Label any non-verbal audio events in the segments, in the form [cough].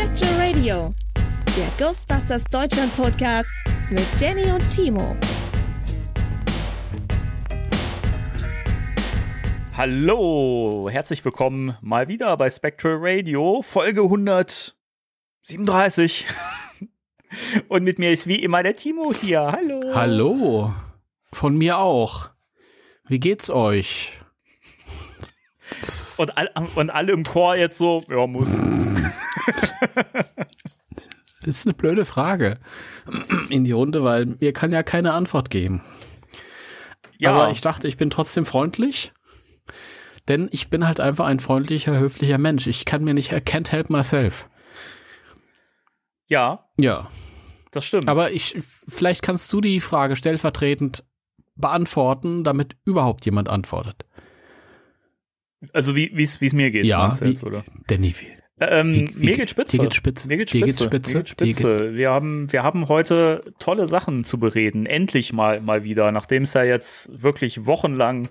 Spectral Radio, der Ghostbusters Deutschland Podcast mit Danny und Timo. Hallo, herzlich willkommen mal wieder bei Spectral Radio, Folge 137. [laughs] Und mit mir ist wie immer der Timo hier. Hallo. Hallo. Von mir auch. Wie geht's euch? Und, all, und alle im Chor jetzt so, ja, muss. [laughs] Das ist eine blöde Frage in die Runde, weil mir kann ja keine Antwort geben. Ja. Aber ich dachte, ich bin trotzdem freundlich, denn ich bin halt einfach ein freundlicher, höflicher Mensch. Ich kann mir nicht, I can't help myself. Ja. Ja. Das stimmt. Aber ich, vielleicht kannst du die Frage stellvertretend beantworten, damit überhaupt jemand antwortet. Also wie es mir geht, ja, wie, jetzt, oder? Danny, ähm, wie, wie, mir geht spitze. Dir geht spitze. Mir geht spitze. Mir geht spitze. Mir geht spitze. Wir, haben, wir haben heute tolle Sachen zu bereden. Endlich mal, mal wieder, nachdem es ja jetzt wirklich wochenlang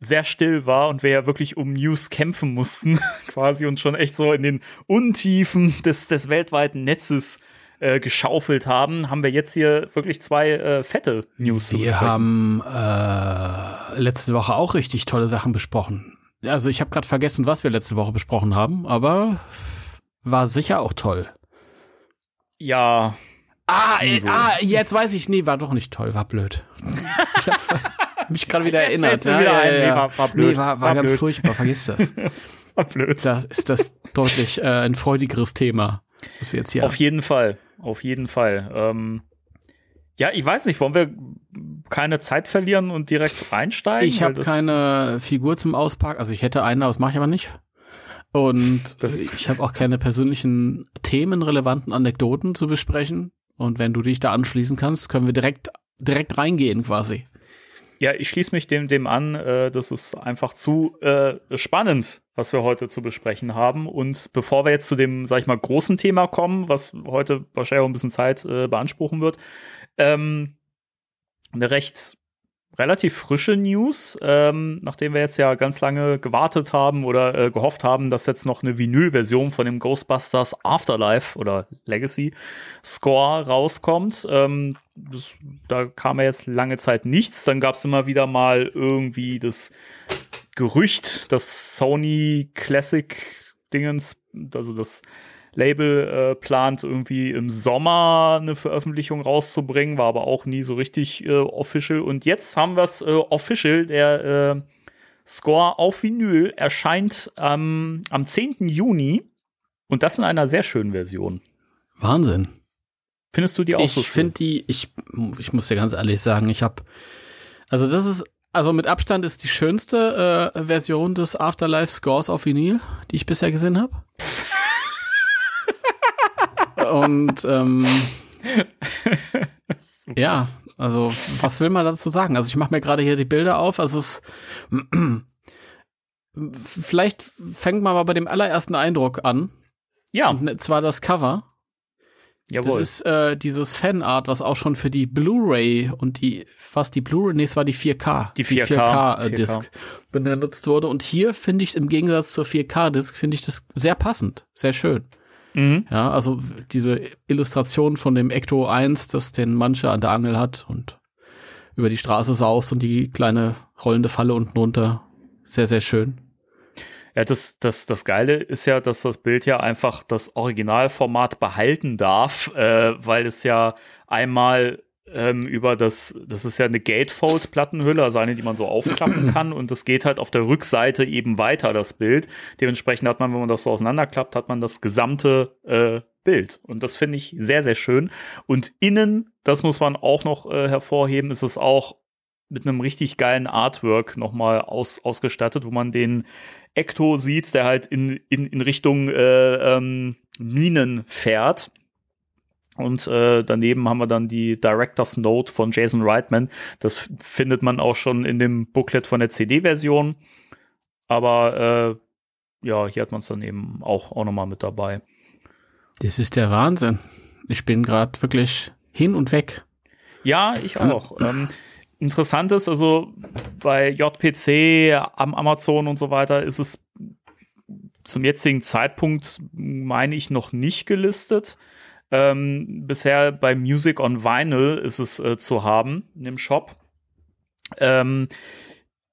sehr still war und wir ja wirklich um News kämpfen mussten, [laughs] quasi und schon echt so in den Untiefen des, des weltweiten Netzes äh, geschaufelt haben, haben wir jetzt hier wirklich zwei äh, fette News Wir haben äh, letzte Woche auch richtig tolle Sachen besprochen. Also ich habe gerade vergessen, was wir letzte Woche besprochen haben, aber war sicher auch toll. Ja. Ah, äh, so. ah, jetzt weiß ich, nee, war doch nicht toll, war blöd. [laughs] Ich hab's mich gerade wieder erinnert. Ja, wieder ja, ja, Nee, war, war blöd. Nee, war, war, war ganz blöd. furchtbar, vergiss das. [laughs] war blöd. Da ist das deutlich äh, ein freudigeres Thema, was wir jetzt hier Auf haben. jeden Fall, auf jeden Fall. Ähm, ja, ich weiß nicht, wollen wir keine Zeit verlieren und direkt reinsteigen? Ich habe keine Figur zum Auspacken. Also ich hätte eine, aber das mache ich aber nicht. Und [laughs] das ich habe auch keine persönlichen themenrelevanten Anekdoten zu besprechen. Und wenn du dich da anschließen kannst, können wir direkt direkt reingehen quasi. Ja, ich schließe mich dem, dem an. Äh, das ist einfach zu äh, spannend, was wir heute zu besprechen haben. Und bevor wir jetzt zu dem, sag ich mal, großen Thema kommen, was heute wahrscheinlich auch ein bisschen Zeit äh, beanspruchen wird, ähm, eine recht relativ frische News, ähm, nachdem wir jetzt ja ganz lange gewartet haben oder äh, gehofft haben, dass jetzt noch eine Vinyl-Version von dem Ghostbusters Afterlife oder Legacy Score rauskommt. Ähm, das, da kam ja jetzt lange Zeit nichts. Dann gab es immer wieder mal irgendwie das Gerücht, dass Sony Classic Dingens, also das Label äh, plant, irgendwie im Sommer eine Veröffentlichung rauszubringen, war aber auch nie so richtig äh, official. Und jetzt haben wir es äh, official. Der äh, Score auf Vinyl erscheint ähm, am 10. Juni und das in einer sehr schönen Version. Wahnsinn. Findest du die auch ich so Ich finde die, ich, ich muss dir ganz ehrlich sagen, ich habe, also das ist, also mit Abstand ist die schönste äh, Version des Afterlife Scores auf Vinyl, die ich bisher gesehen habe. [laughs] Und ähm, [laughs] ja, also was will man dazu sagen? Also ich mache mir gerade hier die Bilder auf. Also es [clears throat] vielleicht fängt man mal bei dem allerersten Eindruck an. Ja. Und zwar das Cover. Jawohl. Das ist äh, dieses Fanart, was auch schon für die Blu-ray und die, was die Blu-ray, nee, es war die 4K. Die 4K, die 4K, 4K. Disc benutzt wurde. Und hier finde ich im Gegensatz zur 4K-Disc, finde ich das sehr passend, sehr schön. Mhm. Ja, also diese Illustration von dem Ecto 1, das den Manche an der Angel hat und über die Straße saust und die kleine rollende Falle unten runter. Sehr, sehr schön. Ja, das, das, das Geile ist ja, dass das Bild ja einfach das Originalformat behalten darf, äh, weil es ja einmal ähm, über das, das ist ja eine Gatefold-Plattenhülle, also eine, die man so aufklappen kann und das geht halt auf der Rückseite eben weiter, das Bild. Dementsprechend hat man, wenn man das so auseinanderklappt, hat man das gesamte äh, Bild. Und das finde ich sehr, sehr schön. Und innen, das muss man auch noch äh, hervorheben, ist es auch mit einem richtig geilen Artwork nochmal aus, ausgestattet, wo man den Ecto sieht, der halt in, in, in Richtung äh, ähm, Minen fährt. Und äh, daneben haben wir dann die Director's Note von Jason Reitman. Das findet man auch schon in dem Booklet von der CD-Version. Aber äh, ja, hier hat man es dann eben auch, auch nochmal mit dabei. Das ist der Wahnsinn. Ich bin gerade wirklich hin und weg. Ja, ich auch. ähm, interessant ist, also bei JPC, am Amazon und so weiter ist es zum jetzigen Zeitpunkt, meine ich, noch nicht gelistet. Ähm, bisher bei Music on Vinyl ist es äh, zu haben in dem Shop. Ähm,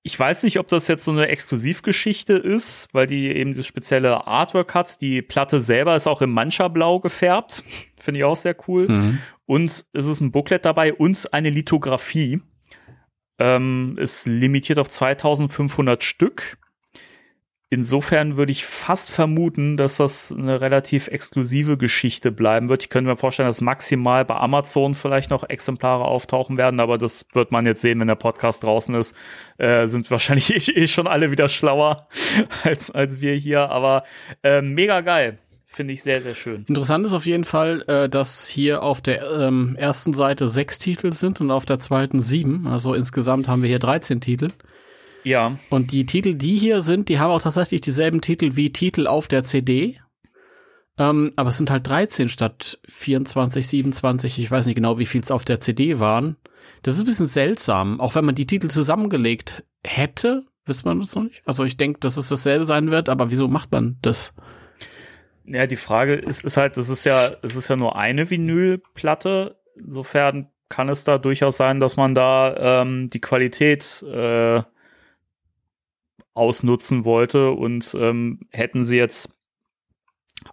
ich weiß nicht, ob das jetzt so eine Exklusivgeschichte ist, weil die eben das spezielle Artwork hat. Die Platte selber ist auch im Mancha-Blau gefärbt. [laughs] Finde ich auch sehr cool. Mhm. Und es ist ein Booklet dabei und eine Lithografie. Ähm, ist limitiert auf 2500 Stück. Insofern würde ich fast vermuten, dass das eine relativ exklusive Geschichte bleiben wird. Ich könnte mir vorstellen, dass maximal bei Amazon vielleicht noch Exemplare auftauchen werden, aber das wird man jetzt sehen, wenn der Podcast draußen ist. Äh, sind wahrscheinlich [laughs] eh, eh schon alle wieder schlauer [laughs] als, als wir hier, aber äh, mega geil. Finde ich sehr, sehr schön. Interessant ist auf jeden Fall, äh, dass hier auf der ähm, ersten Seite sechs Titel sind und auf der zweiten sieben. Also insgesamt haben wir hier 13 Titel. Ja. Und die Titel, die hier sind, die haben auch tatsächlich dieselben Titel wie Titel auf der CD. Ähm, aber es sind halt 13 statt 24, 27. Ich weiß nicht genau, wie viel es auf der CD waren. Das ist ein bisschen seltsam. Auch wenn man die Titel zusammengelegt hätte, wisst man das noch nicht. Also ich denke, dass es dasselbe sein wird, aber wieso macht man das? Ja, die Frage ist, ist halt, das ist ja, es ist ja nur eine Vinylplatte. Insofern kann es da durchaus sein, dass man da ähm, die Qualität äh, ausnutzen wollte und ähm, hätten sie jetzt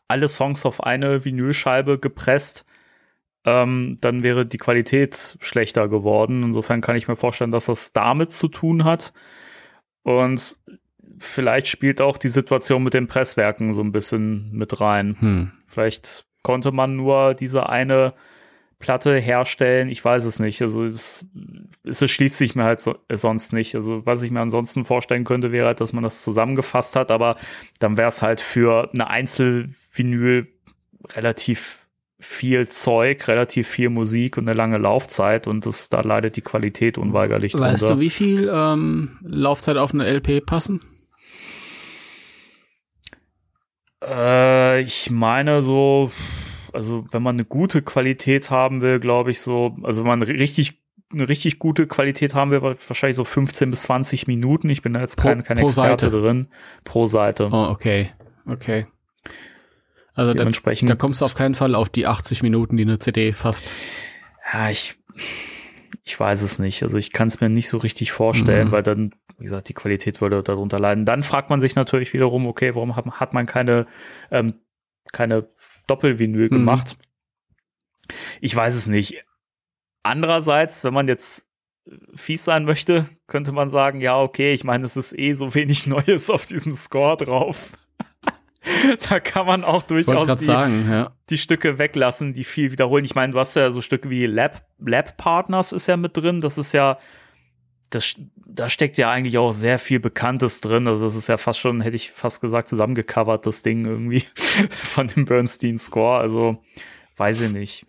alle Songs auf eine Vinylscheibe gepresst, ähm, dann wäre die Qualität schlechter geworden. Insofern kann ich mir vorstellen, dass das damit zu tun hat. Und vielleicht spielt auch die Situation mit den Presswerken so ein bisschen mit rein. Hm. Vielleicht konnte man nur diese eine Platte herstellen. Ich weiß es nicht. Also es, es schließt sich mir halt so, äh, sonst nicht. Also was ich mir ansonsten vorstellen könnte, wäre halt, dass man das zusammengefasst hat, aber dann wäre es halt für eine Einzelvinyl relativ viel Zeug, relativ viel Musik und eine lange Laufzeit und das, da leidet die Qualität unweigerlich Weißt drunter. du, wie viel ähm, Laufzeit auf eine LP passen? Äh, ich meine so also wenn man eine gute Qualität haben will, glaube ich so, also wenn man richtig eine richtig gute Qualität haben will, wahrscheinlich so 15 bis 20 Minuten. Ich bin da jetzt kein, kein Experte Seite. drin. Pro Seite. Oh, okay. Okay. Also Dementsprechend, da, da kommst du auf keinen Fall auf die 80 Minuten, die eine CD fasst. Ja, ich, ich weiß es nicht. Also ich kann es mir nicht so richtig vorstellen, mhm. weil dann, wie gesagt, die Qualität würde darunter leiden. Dann fragt man sich natürlich wiederum, okay, warum hat, hat man keine, ähm, keine Doppelvinyl mhm. gemacht. Ich weiß es nicht. Andererseits, wenn man jetzt fies sein möchte, könnte man sagen, ja, okay, ich meine, es ist eh so wenig [laughs] Neues auf diesem Score drauf. [laughs] da kann man auch durchaus die, sagen, ja. die, Stücke weglassen, die viel wiederholen. Ich meine, du hast ja so Stücke wie Lab, Lab Partners ist ja mit drin. Das ist ja, das, da steckt ja eigentlich auch sehr viel Bekanntes drin. Also das ist ja fast schon, hätte ich fast gesagt, zusammengecovert, das Ding irgendwie [laughs] von dem Bernstein-Score. Also weiß ich nicht.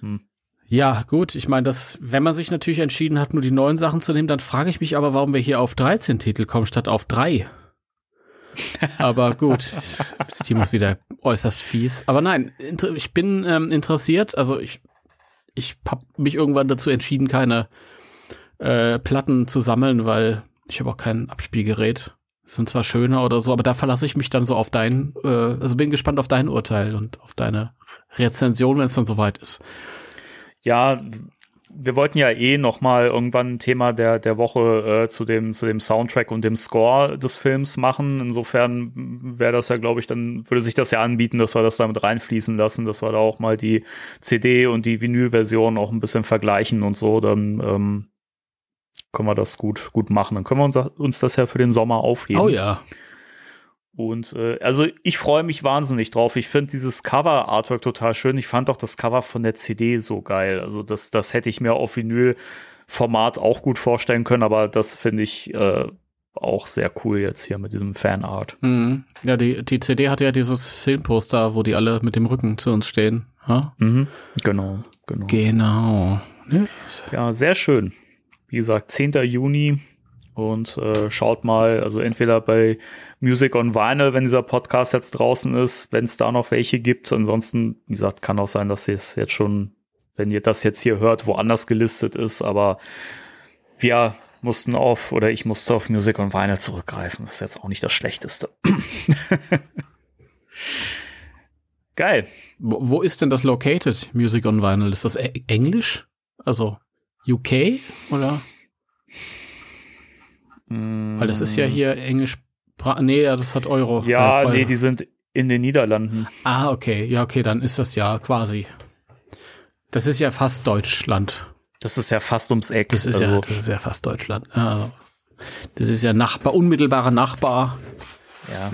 Hm. Ja, gut. Ich meine, das, wenn man sich natürlich entschieden hat, nur die neuen Sachen zu nehmen, dann frage ich mich aber, warum wir hier auf 13 Titel kommen statt auf drei. [laughs] aber gut, das Team ist wieder äußerst fies. Aber nein, ich bin ähm, interessiert. Also ich, ich habe mich irgendwann dazu entschieden, keine äh, Platten zu sammeln, weil ich habe auch kein Abspielgerät. Sind zwar schöner oder so, aber da verlasse ich mich dann so auf dein, äh, also bin gespannt auf dein Urteil und auf deine Rezension, wenn es dann soweit ist. Ja, wir wollten ja eh noch mal irgendwann ein Thema der der Woche äh, zu dem zu dem Soundtrack und dem Score des Films machen. Insofern wäre das ja, glaube ich, dann würde sich das ja anbieten, dass wir das damit reinfließen lassen, dass wir da auch mal die CD und die Vinyl-Version auch ein bisschen vergleichen und so. Dann ähm, können wir das gut, gut machen. Dann können wir uns, uns das ja für den Sommer aufheben. Oh ja. Und äh, also ich freue mich wahnsinnig drauf. Ich finde dieses Cover-Artwork total schön. Ich fand auch das Cover von der CD so geil. Also das, das hätte ich mir auf Vinyl-Format auch gut vorstellen können, aber das finde ich, äh, auch sehr cool jetzt hier mit diesem Fanart. Mhm. Ja, die, die CD hatte ja dieses Filmposter, wo die alle mit dem Rücken zu uns stehen. Ha? Mhm. Genau, genau. Genau. Ja. ja, sehr schön. Wie gesagt, 10. Juni und äh, schaut mal, also entweder bei Music on Vinyl, wenn dieser Podcast jetzt draußen ist, wenn es da noch welche gibt. Ansonsten, wie gesagt, kann auch sein, dass es jetzt schon, wenn ihr das jetzt hier hört, woanders gelistet ist, aber wir mussten auf, oder ich musste auf Music on Vinyl zurückgreifen. Das ist jetzt auch nicht das Schlechteste. [laughs] Geil. Wo, wo, ist denn das located, Music on Vinyl? Ist das e Englisch? Also UK oder? Mm. Weil das ist ja hier Englisch. Nee, das hat Euro. Ja, äh, nee, die sind in den Niederlanden. Ah, okay. Ja, okay, dann ist das ja quasi. Das ist ja fast Deutschland. Das ist ja fast ums Eck. Das ist, also. ja, das ist ja fast Deutschland. Also, das ist ja Nachbar, unmittelbarer Nachbar. Ja.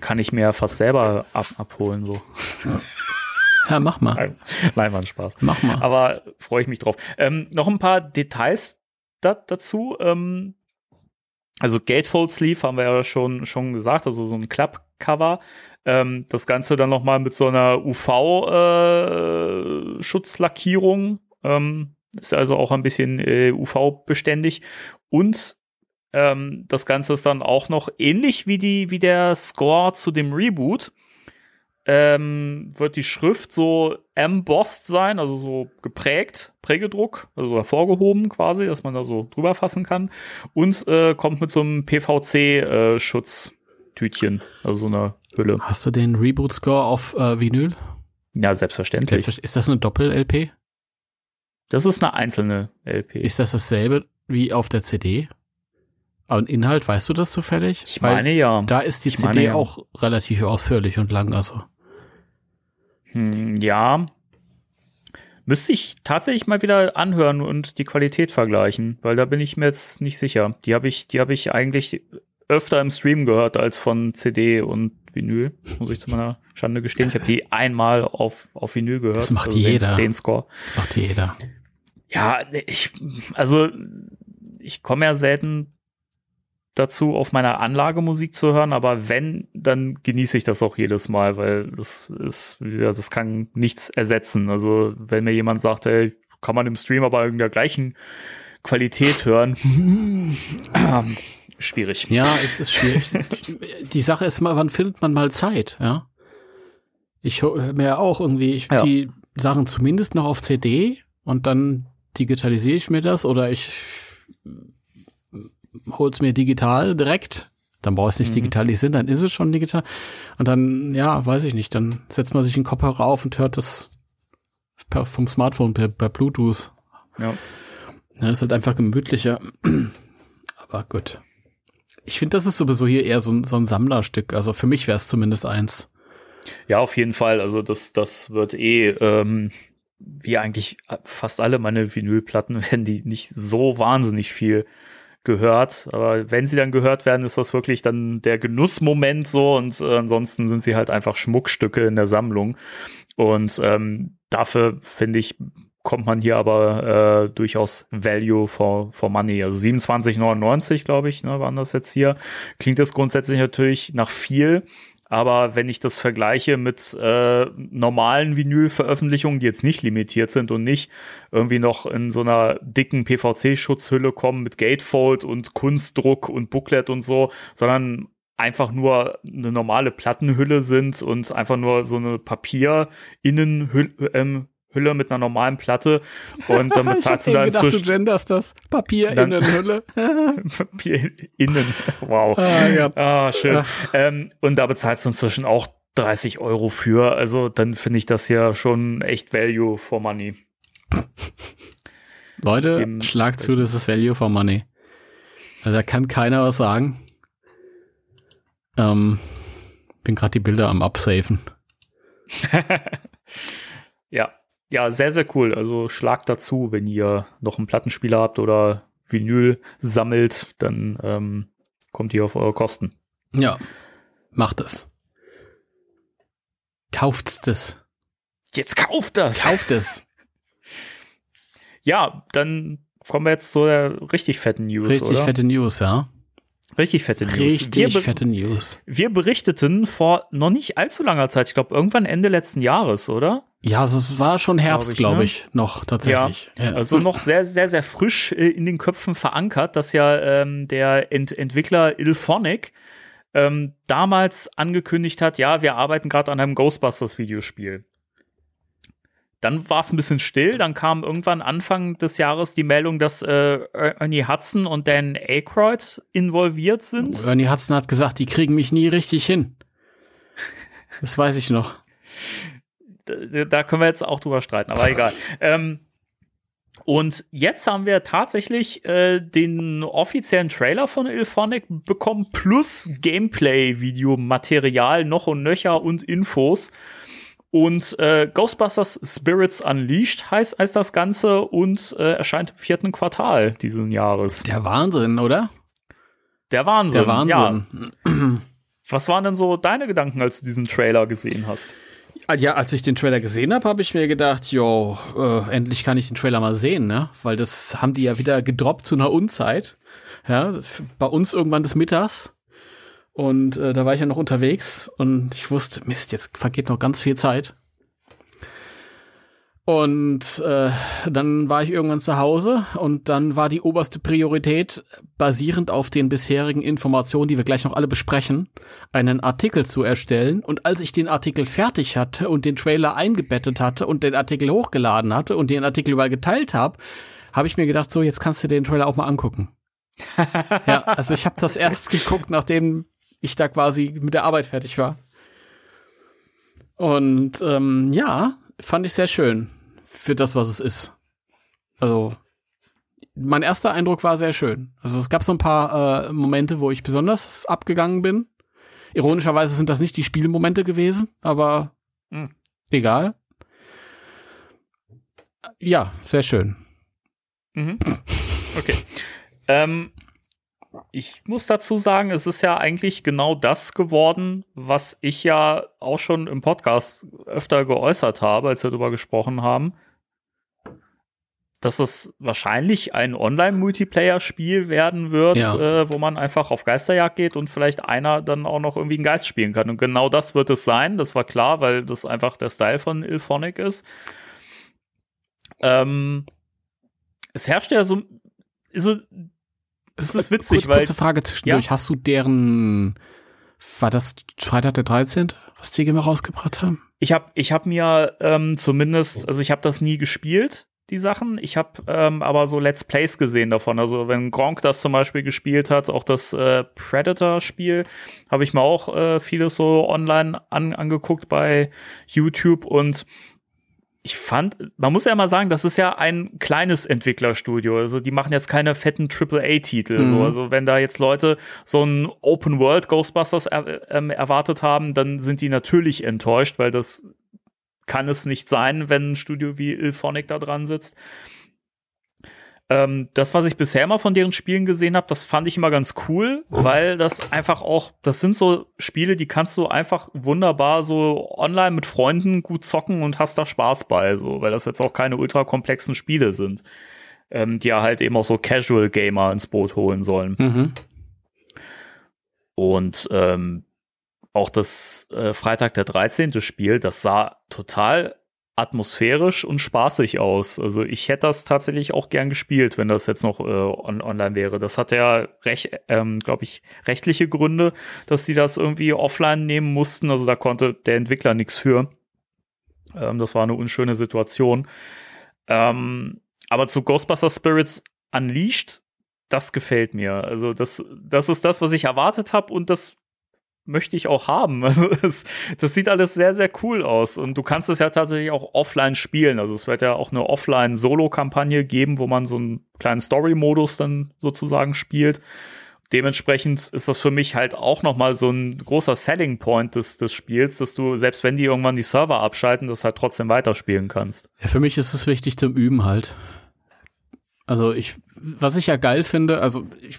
Kann ich mir ja fast selber ab, abholen, so. [laughs] Ja, mach mal. Nein, nein, war ein Spaß. Mach mal. Aber freue ich mich drauf. Ähm, noch ein paar Details da, dazu. Ähm, also Gatefold Sleeve haben wir ja schon, schon gesagt, also so ein Klappcover. Ähm, das Ganze dann nochmal mit so einer UV-Schutzlackierung. Äh, ähm, ist also auch ein bisschen äh, UV-beständig. Und ähm, das Ganze ist dann auch noch ähnlich wie, die, wie der Score zu dem Reboot. Ähm, wird die Schrift so embossed sein, also so geprägt, Prägedruck, also hervorgehoben quasi, dass man da so drüber fassen kann. Und äh, kommt mit so einem PVC-Schutztütchen, äh, also so einer Hülle. Hast du den Reboot-Score auf äh, Vinyl? Ja, selbstverständlich. Ist das eine Doppel-LP? Das ist eine einzelne LP. Ist das dasselbe wie auf der CD? Aber Inhalt, weißt du das zufällig? Ich Weil meine ja. Da ist die ich CD ja. auch relativ ausführlich und lang, also. Hm, ja. Müsste ich tatsächlich mal wieder anhören und die Qualität vergleichen, weil da bin ich mir jetzt nicht sicher. Die habe ich, die habe ich eigentlich öfter im Stream gehört als von CD und Vinyl, muss ich zu meiner Schande gestehen. Ich habe die einmal auf, auf Vinyl gehört. Das macht also jeder. Den, den Score. Das macht jeder. Ja, ich, also ich komme ja selten dazu, auf meiner Anlage Musik zu hören, aber wenn, dann genieße ich das auch jedes Mal, weil das ist, das kann nichts ersetzen. Also wenn mir jemand sagt, ey, kann man im Stream aber in der gleichen Qualität hören, ähm, [clears throat] schwierig. Ja, es ist schwierig. Die Sache ist mal, wann findet man mal Zeit, ja? Ich höre mir ja auch irgendwie ich, ja. die Sachen zumindest noch auf CD und dann digitalisiere ich mir das oder ich hol's mir digital direkt. Dann brauche ich es nicht mhm. digitalisieren, dann ist es schon digital. Und dann, ja, weiß ich nicht, dann setzt man sich einen Kopfhörer auf und hört das per, vom Smartphone per, per Bluetooth. Ja. ja. Ist halt einfach gemütlicher. [clears throat] Aber gut. Ich finde, das ist sowieso hier eher so, so ein Sammlerstück. Also für mich wäre es zumindest eins. Ja, auf jeden Fall. Also das, das wird eh, ähm, wie eigentlich fast alle meine Vinylplatten, [laughs] wenn die nicht so wahnsinnig viel gehört. Aber wenn sie dann gehört werden, ist das wirklich dann der Genussmoment so und äh, ansonsten sind sie halt einfach Schmuckstücke in der Sammlung. Und ähm, dafür finde ich, kommt man hier aber äh, durchaus Value for, for Money. Also 27,99, glaube ich, ne, waren das jetzt hier. Klingt das grundsätzlich natürlich nach viel. Aber wenn ich das vergleiche mit äh, normalen Vinyl-Veröffentlichungen, die jetzt nicht limitiert sind und nicht irgendwie noch in so einer dicken PVC-Schutzhülle kommen mit Gatefold und Kunstdruck und Booklet und so, sondern einfach nur eine normale Plattenhülle sind und einfach nur so eine Papier-Innenhülle ähm, Hülle mit einer normalen Platte und dann [laughs] bezahlst du da gedacht, inzwischen. Du genderst das. Papier innen Hülle. [laughs] [laughs] Papier innen. Wow. Ah, ja. ah schön. Ähm, und da bezahlst du inzwischen auch 30 Euro für. Also dann finde ich das ja schon echt Value for Money. Leute, Dem schlag zu, das ist Value for Money. Also, da kann keiner was sagen. Ähm, bin gerade die Bilder am Absafen. Ja, sehr, sehr cool. Also schlagt dazu, wenn ihr noch einen Plattenspieler habt oder Vinyl sammelt, dann ähm, kommt ihr auf eure Kosten. Ja, macht es. Kauft es. Jetzt kauft das. Kauft es. [laughs] ja, dann kommen wir jetzt zu der richtig fetten News, Richtig oder? fette News, ja. Richtig fette News. Richtig fette News. Wir berichteten vor noch nicht allzu langer Zeit, ich glaube irgendwann Ende letzten Jahres, oder? Ja, also es war schon Herbst, glaube ich, glaub ich, ne? noch tatsächlich. Ja, ja, also noch sehr, sehr, sehr frisch äh, in den Köpfen verankert, dass ja ähm, der Ent Entwickler Ilphonic ähm, damals angekündigt hat, ja, wir arbeiten gerade an einem Ghostbusters-Videospiel. Dann war es ein bisschen still, dann kam irgendwann Anfang des Jahres die Meldung, dass äh, Ernie Hudson und Dan Aykroyd involviert sind. Ernie Hudson hat gesagt, die kriegen mich nie richtig hin. Das weiß ich noch. Da, da können wir jetzt auch drüber streiten, aber egal. [laughs] ähm, und jetzt haben wir tatsächlich äh, den offiziellen Trailer von Ilphonic bekommen, plus Gameplay-Video-Material, noch und nöcher und Infos. Und äh, Ghostbusters Spirits Unleashed heißt, heißt das Ganze und äh, erscheint im vierten Quartal diesen Jahres. Der Wahnsinn, oder? Der Wahnsinn. Der Wahnsinn. Ja. Was waren denn so deine Gedanken, als du diesen Trailer gesehen hast? Ja, als ich den Trailer gesehen habe, habe ich mir gedacht, jo, äh, endlich kann ich den Trailer mal sehen, ne? Weil das haben die ja wieder gedroppt zu einer Unzeit. Ja, bei uns irgendwann des Mittags. Und äh, da war ich ja noch unterwegs und ich wusste, Mist, jetzt vergeht noch ganz viel Zeit. Und äh, dann war ich irgendwann zu Hause und dann war die oberste Priorität, basierend auf den bisherigen Informationen, die wir gleich noch alle besprechen, einen Artikel zu erstellen. Und als ich den Artikel fertig hatte und den Trailer eingebettet hatte und den Artikel hochgeladen hatte und den Artikel überall geteilt habe, habe ich mir gedacht, so, jetzt kannst du den Trailer auch mal angucken. [laughs] ja, also ich habe das erst geguckt, nachdem ich da quasi mit der Arbeit fertig war. Und ähm, ja, fand ich sehr schön für das, was es ist. Also, mein erster Eindruck war sehr schön. Also es gab so ein paar äh, Momente, wo ich besonders abgegangen bin. Ironischerweise sind das nicht die Spielmomente gewesen, aber mhm. egal. Ja, sehr schön. Mhm. Okay. ähm, ich muss dazu sagen, es ist ja eigentlich genau das geworden, was ich ja auch schon im Podcast öfter geäußert habe, als wir darüber gesprochen haben. Dass es wahrscheinlich ein Online-Multiplayer-Spiel werden wird, ja. äh, wo man einfach auf Geisterjagd geht und vielleicht einer dann auch noch irgendwie einen Geist spielen kann. Und genau das wird es sein, das war klar, weil das einfach der Style von Ilphonic ist. Ähm, es herrscht ja so, ist das ist witzig, Kurz, weil. Kurze Frage zwischendurch. Ja? Hast du deren, war das Freitag der 13., was die immer rausgebracht haben? Ich habe ich hab mir ähm, zumindest, also ich habe das nie gespielt, die Sachen. Ich habe ähm, aber so Let's Plays gesehen davon. Also wenn Gronk das zum Beispiel gespielt hat, auch das äh, Predator-Spiel, habe ich mir auch äh, vieles so online an, angeguckt bei YouTube und ich fand, man muss ja mal sagen, das ist ja ein kleines Entwicklerstudio. Also die machen jetzt keine fetten AAA-Titel. Mhm. So. Also wenn da jetzt Leute so ein Open World Ghostbusters er, ähm, erwartet haben, dann sind die natürlich enttäuscht, weil das kann es nicht sein, wenn ein Studio wie Ilphonic da dran sitzt. Ähm, das, was ich bisher mal von deren Spielen gesehen habe, das fand ich immer ganz cool, weil das einfach auch, das sind so Spiele, die kannst du einfach wunderbar so online mit Freunden gut zocken und hast da Spaß bei, so, weil das jetzt auch keine ultra komplexen Spiele sind, ähm, die ja halt eben auch so Casual Gamer ins Boot holen sollen. Mhm. Und ähm, auch das äh, Freitag der 13. Spiel, das sah total atmosphärisch und spaßig aus. Also ich hätte das tatsächlich auch gern gespielt, wenn das jetzt noch äh, on online wäre. Das hat ja recht, ähm, glaube ich, rechtliche Gründe, dass sie das irgendwie offline nehmen mussten. Also da konnte der Entwickler nichts für. Ähm, das war eine unschöne Situation. Ähm, aber zu Ghostbusters Spirits Unleashed, das gefällt mir. Also das, das ist das, was ich erwartet habe und das möchte ich auch haben. [laughs] Also das, das sieht alles sehr, sehr cool aus. Und du kannst es ja tatsächlich auch offline spielen. Also es wird ja auch eine Offline-Solo-Kampagne geben, wo man so einen kleinen Story-Modus dann sozusagen spielt. Dementsprechend ist das für mich halt auch nochmal so ein großer Selling Point des, des Spiels, dass du, selbst wenn die irgendwann die Server abschalten, das halt trotzdem weiterspielen kannst. Ja, für mich ist es wichtig zum Üben halt. Also ich, was ich ja geil finde, also ich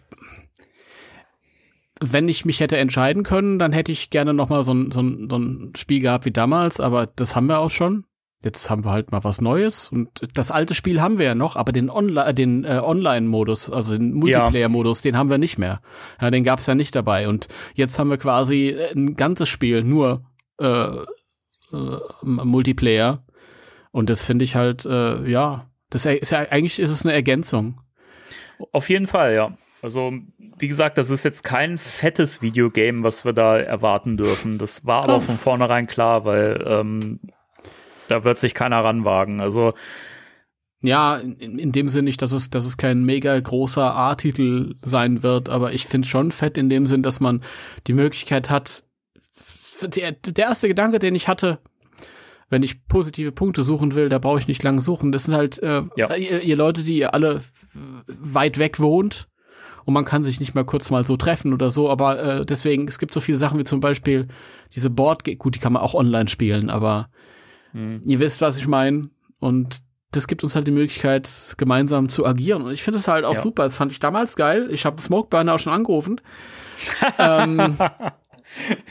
wenn ich mich hätte entscheiden können, dann hätte ich gerne noch mal so ein, so, ein, so ein Spiel gehabt wie damals, aber das haben wir auch schon. jetzt haben wir halt mal was Neues und das alte Spiel haben wir ja noch, aber den, Onli den äh, Online-Modus, also den Multiplayer-Modus, den haben wir nicht mehr. Ja, den gab's ja nicht dabei und jetzt haben wir quasi ein ganzes Spiel nur äh, äh, Multiplayer und das finde ich halt, äh, ja, das ist ja eigentlich ist es eine Ergänzung. Auf jeden Fall, ja. Also, wie gesagt, das ist jetzt kein fettes Videogame, was wir da erwarten dürfen. Das war aber von vornherein klar, weil ähm, da wird sich keiner ranwagen. Also ja, in, in dem Sinn nicht, dass es, dass es kein mega großer A-Titel sein wird, aber ich finde schon fett in dem Sinn, dass man die Möglichkeit hat. Der, der erste Gedanke, den ich hatte, wenn ich positive Punkte suchen will, da brauche ich nicht lange suchen. Das sind halt äh, ja. ihr, ihr Leute, die ihr alle weit weg wohnt und man kann sich nicht mal kurz mal so treffen oder so, aber äh, deswegen, es gibt so viele Sachen wie zum Beispiel diese Board, gut, die kann man auch online spielen, aber hm. ihr wisst, was ich meine und das gibt uns halt die Möglichkeit, gemeinsam zu agieren. Und ich finde es halt auch ja. super. Das fand ich damals geil. Ich habe Smokeburner auch schon angerufen. [laughs] ähm,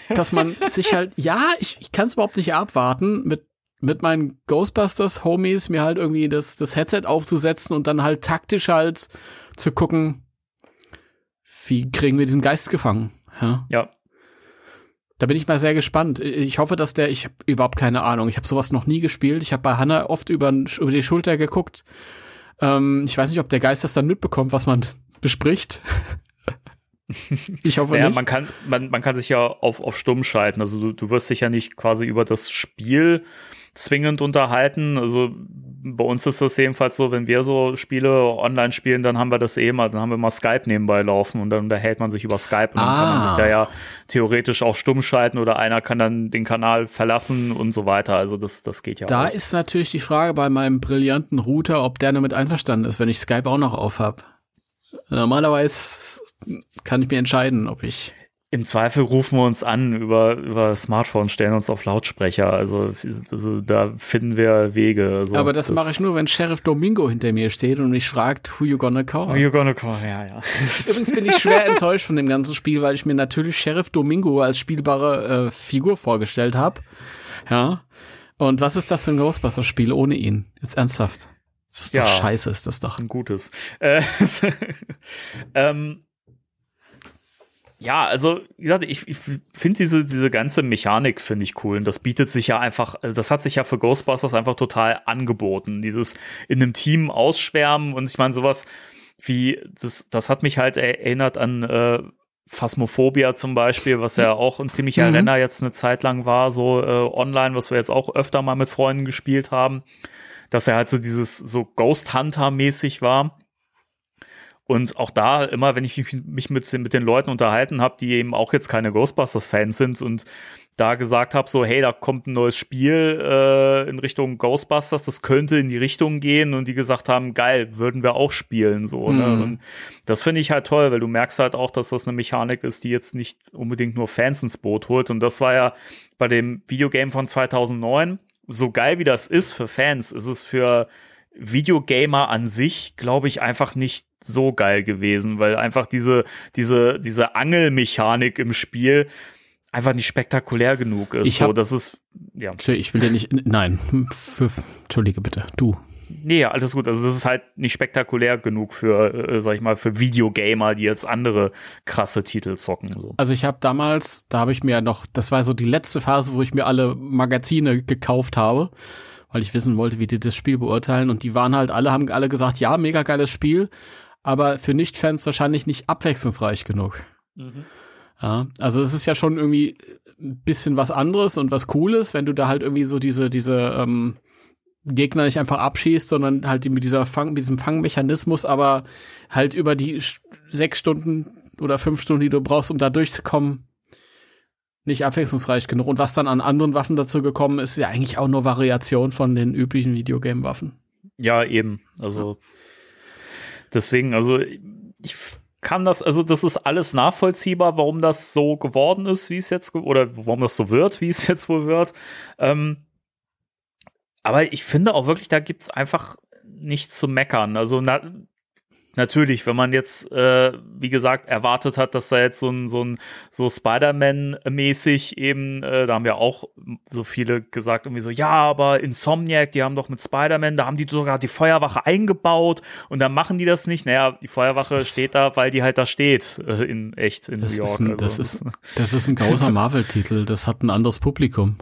dass man sich halt, ja, ich, ich kann es überhaupt nicht abwarten, mit, mit meinen Ghostbusters-Homies mir halt irgendwie das, das Headset aufzusetzen und dann halt taktisch halt zu gucken, wie kriegen wir diesen Geist gefangen? Ja. ja. Da bin ich mal sehr gespannt. Ich hoffe, dass der, ich habe überhaupt keine Ahnung. Ich habe sowas noch nie gespielt. Ich habe bei Hannah oft über, über die Schulter geguckt. Ähm, ich weiß nicht, ob der Geist das dann mitbekommt, was man bespricht. [laughs] ich hoffe naja, nicht. Man kann, man, man kann sich ja auf, auf stumm schalten. Also du, du wirst dich ja nicht quasi über das Spiel zwingend unterhalten. Also bei uns ist das jedenfalls so, wenn wir so Spiele online spielen, dann haben wir das eh mal, dann haben wir mal Skype nebenbei laufen und dann unterhält man sich über Skype und ah. dann kann man sich da ja theoretisch auch stumm schalten oder einer kann dann den Kanal verlassen und so weiter. Also das, das geht ja da auch. Da ist natürlich die Frage bei meinem brillanten Router, ob der damit einverstanden ist, wenn ich Skype auch noch auf habe. Normalerweise kann ich mir entscheiden, ob ich im Zweifel rufen wir uns an über, über Smartphone, stellen uns auf Lautsprecher. Also, also da finden wir Wege. Also, Aber das, das mache ich nur, wenn Sheriff Domingo hinter mir steht und mich fragt, who you gonna call? Who you gonna call, ja, ja. [laughs] Übrigens bin ich schwer enttäuscht von dem ganzen Spiel, weil ich mir natürlich Sheriff Domingo als spielbare äh, Figur vorgestellt habe. Ja. Und was ist das für ein Ghostbusters-Spiel ohne ihn? Jetzt ernsthaft. Das ist ja, doch scheiße, ist das doch. Ein gutes. Äh, [laughs] ähm, ja, also wie gesagt, ich, ich finde diese, diese ganze Mechanik finde ich cool. Und das bietet sich ja einfach, also das hat sich ja für Ghostbusters einfach total angeboten, dieses in einem Team ausschwärmen und ich meine sowas wie, das, das hat mich halt erinnert an äh, Phasmophobia zum Beispiel, was ja auch ein ziemlicher mhm. Renner jetzt eine Zeit lang war, so äh, online, was wir jetzt auch öfter mal mit Freunden gespielt haben, dass er halt so dieses so Ghost Hunter mäßig war und auch da, immer wenn ich mich mit, mit den Leuten unterhalten habe, die eben auch jetzt keine Ghostbusters-Fans sind und da gesagt habe, so, hey, da kommt ein neues Spiel äh, in Richtung Ghostbusters, das könnte in die Richtung gehen und die gesagt haben, geil, würden wir auch spielen, so. Ne? Mhm. Ne? Und das finde ich halt toll, weil du merkst halt auch, dass das eine Mechanik ist, die jetzt nicht unbedingt nur Fans ins Boot holt. Und das war ja bei dem Videogame von 2009, so geil wie das ist für Fans, ist es für Videogamer an sich, glaube ich, einfach nicht so geil gewesen, weil einfach diese, diese, diese Angelmechanik im Spiel einfach nicht spektakulär genug ist. Ich so, das ist, ja. Ich will dir nicht, nein, für, Entschuldige bitte, du. Nee, alles gut. Also das ist halt nicht spektakulär genug für, äh, sag ich mal, für Videogamer, die jetzt andere krasse Titel zocken. So. Also ich habe damals, da habe ich mir noch, das war so die letzte Phase, wo ich mir alle Magazine gekauft habe weil ich wissen wollte, wie die das Spiel beurteilen. Und die waren halt alle, haben alle gesagt, ja, mega geiles Spiel, aber für Nicht-Fans wahrscheinlich nicht abwechslungsreich genug. Mhm. Ja, also es ist ja schon irgendwie ein bisschen was anderes und was Cooles, wenn du da halt irgendwie so diese, diese ähm, Gegner nicht einfach abschießt, sondern halt mit dieser Fang, mit diesem Fangmechanismus, aber halt über die sechs Stunden oder fünf Stunden, die du brauchst, um da durchzukommen, nicht abwechslungsreich genug. Und was dann an anderen Waffen dazu gekommen ist, ja eigentlich auch nur Variation von den üblichen Videogame-Waffen. Ja, eben. Also deswegen, also ich kann das, also das ist alles nachvollziehbar, warum das so geworden ist, wie es jetzt, oder warum das so wird, wie es [laughs] jetzt wohl wird. Ähm, aber ich finde auch wirklich, da gibt es einfach nichts zu meckern. Also na, natürlich, wenn man jetzt, äh, wie gesagt, erwartet hat, dass da jetzt so ein, so ein, so Spider-Man-mäßig eben, äh, da haben ja auch so viele gesagt, irgendwie so, ja, aber Insomniac, die haben doch mit Spider-Man, da haben die sogar die Feuerwache eingebaut und dann machen die das nicht. Naja, die Feuerwache ist, steht da, weil die halt da steht, äh, in echt, in New York. Ein, also, das, ist, das ist ein großer [laughs] Marvel-Titel, das hat ein anderes Publikum.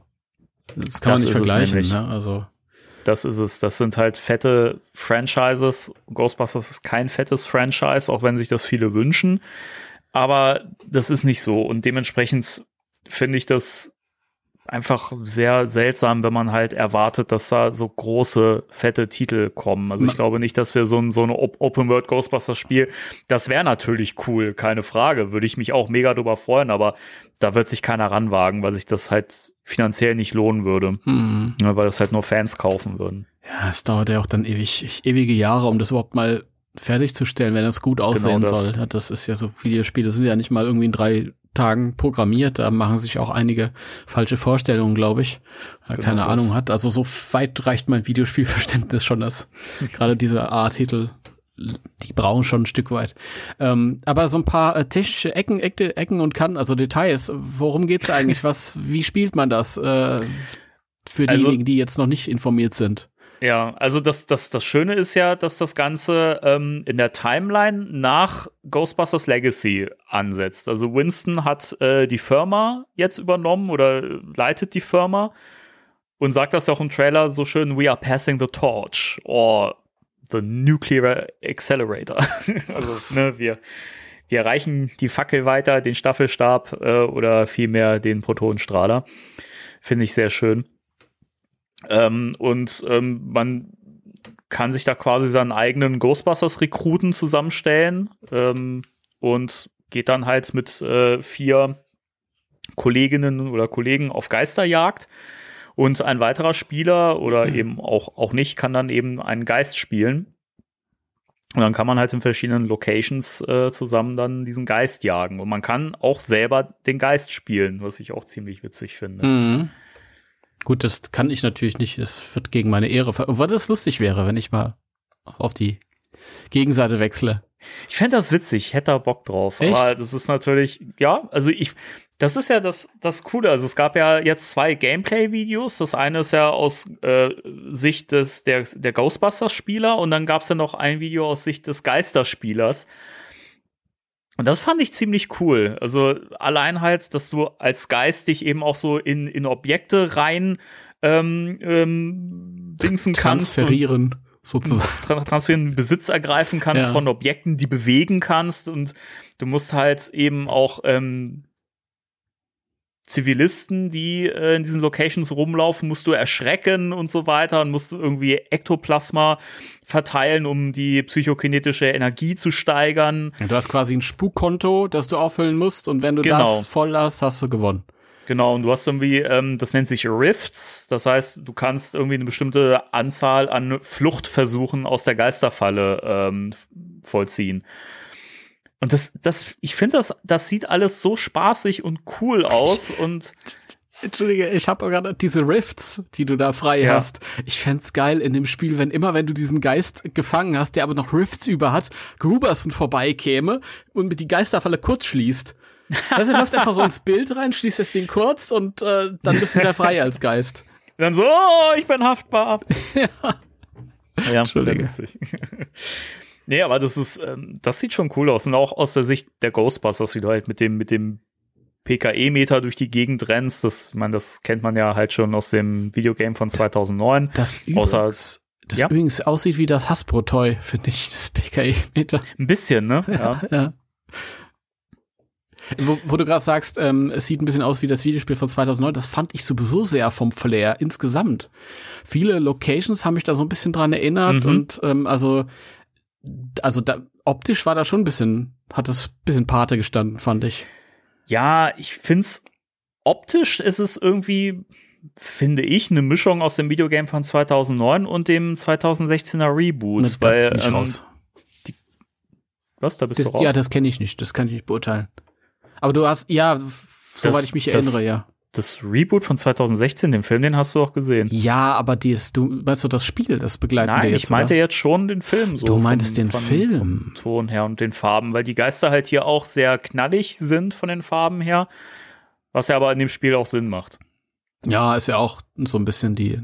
Das kann das man nicht vergleichen, ne? Also das ist es. Das sind halt fette Franchises. Ghostbusters ist kein fettes Franchise, auch wenn sich das viele wünschen. Aber das ist nicht so. Und dementsprechend finde ich das einfach sehr seltsam, wenn man halt erwartet, dass da so große, fette Titel kommen. Also ich glaube nicht, dass wir so ein, so eine Open World Ghostbusters Spiel, das wäre natürlich cool, keine Frage, würde ich mich auch mega drüber freuen, aber da wird sich keiner ranwagen, weil sich das halt finanziell nicht lohnen würde, mhm. ja, weil das halt nur Fans kaufen würden. Ja, es dauert ja auch dann ewig, ewige Jahre, um das überhaupt mal fertigzustellen, wenn das gut aussehen genau das. soll. Ja, das ist ja so, Videospiele sind ja nicht mal irgendwie in drei Tagen programmiert. Da machen sich auch einige falsche Vorstellungen, glaube ich. Genau keine das. Ahnung hat. Also so weit reicht mein Videospielverständnis schon, dass [laughs] gerade diese A-Titel die brauchen schon ein Stück weit. Ähm, aber so ein paar äh, technische Ecken, Ecke, Ecken und Kanten, also Details. Worum geht's eigentlich? Was, wie spielt man das? Äh, für also diejenigen, also, die jetzt noch nicht informiert sind. Ja, also das, das, das Schöne ist ja, dass das Ganze ähm, in der Timeline nach Ghostbusters Legacy ansetzt. Also Winston hat äh, die Firma jetzt übernommen oder leitet die Firma und sagt das ja auch im Trailer so schön, we are passing the torch or the nuclear accelerator. [laughs] also, ne, wir, wir reichen die Fackel weiter, den Staffelstab äh, oder vielmehr den Protonenstrahler. Finde ich sehr schön. Ähm, und ähm, man kann sich da quasi seinen eigenen Ghostbusters-Rekruten zusammenstellen ähm, und geht dann halt mit äh, vier Kolleginnen oder Kollegen auf Geisterjagd. Und ein weiterer Spieler oder eben auch, auch nicht, kann dann eben einen Geist spielen. Und dann kann man halt in verschiedenen Locations äh, zusammen dann diesen Geist jagen. Und man kann auch selber den Geist spielen, was ich auch ziemlich witzig finde. Mhm. Gut, das kann ich natürlich nicht. Es wird gegen meine Ehre. Was das lustig wäre, wenn ich mal auf die Gegenseite wechsle. Ich fände das witzig, hätte da Bock drauf. Echt? Aber das ist natürlich, ja, also ich, das ist ja das, das Coole. Also es gab ja jetzt zwei Gameplay-Videos. Das eine ist ja aus äh, Sicht des, der, der Ghostbusters-Spieler und dann gab es ja noch ein Video aus Sicht des Geisterspielers. Und das fand ich ziemlich cool. Also allein halt, dass du als Geist dich eben auch so in, in Objekte rein ähm, ähm, dingsen kannst. Transferieren. sozusagen. [laughs] transferieren, Besitz ergreifen kannst ja. von Objekten, die bewegen kannst und du musst halt eben auch ähm, Zivilisten, die äh, in diesen Locations rumlaufen, musst du erschrecken und so weiter und musst irgendwie Ektoplasma verteilen, um die psychokinetische Energie zu steigern. Du hast quasi ein Spukkonto, das du auffüllen musst und wenn du genau. das voll hast, hast du gewonnen. Genau, und du hast irgendwie, ähm, das nennt sich Rifts, das heißt, du kannst irgendwie eine bestimmte Anzahl an Fluchtversuchen aus der Geisterfalle ähm, vollziehen. Und das, das, ich finde, das, das sieht alles so spaßig und cool [laughs] aus und Entschuldige, ich habe gerade diese Rifts, die du da frei ja. hast. Ich fände geil in dem Spiel, wenn immer, wenn du diesen Geist gefangen hast, der aber noch Rifts über hat, Gruberson vorbeikäme und mit die Geisterfalle kurz schließt. Also er läuft einfach so ins [laughs] Bild rein, schließt das Ding kurz und äh, dann bist du wieder frei als Geist. Dann so, oh, ich bin haftbar. [laughs] ja. ja. Entschuldige. Nee, aber das ist, ähm, das sieht schon cool aus. Und auch aus der Sicht der Ghostbusters, wie du halt mit dem, mit dem PKE-Meter durch die Gegend rennst. Das, man, das kennt man ja halt schon aus dem Videogame von 2009. Das übrigens, Außer, das ja. übrigens aussieht wie das Hasbro-Toy, finde ich, das PKE-Meter. Ein bisschen, ne? Ja. ja. Wo, wo, du gerade sagst, ähm, es sieht ein bisschen aus wie das Videospiel von 2009, das fand ich sowieso sehr vom Flair insgesamt. Viele Locations haben mich da so ein bisschen dran erinnert mhm. und ähm, also also da, optisch war da schon ein bisschen, hat das ein bisschen Pate gestanden, fand ich. Ja, ich find's optisch ist es irgendwie, finde ich, eine Mischung aus dem Videogame von 2009 und dem 2016er Reboot, ne, weil ähm, raus. Die, was, da bist das, du raus? Ja, das kenne ich nicht, das kann ich nicht beurteilen. Aber du hast, ja, soweit ich mich erinnere, ja. Das Reboot von 2016, den Film, den hast du auch gesehen. Ja, aber dies, du weißt du das Spiel, das begleitet Nein, jetzt, ich meinte oder? jetzt schon den Film. So Du meintest vom, den von, Film. Vom Ton her und den Farben, weil die Geister halt hier auch sehr knallig sind von den Farben her, was ja aber in dem Spiel auch Sinn macht. Ja, ist ja auch so ein bisschen die,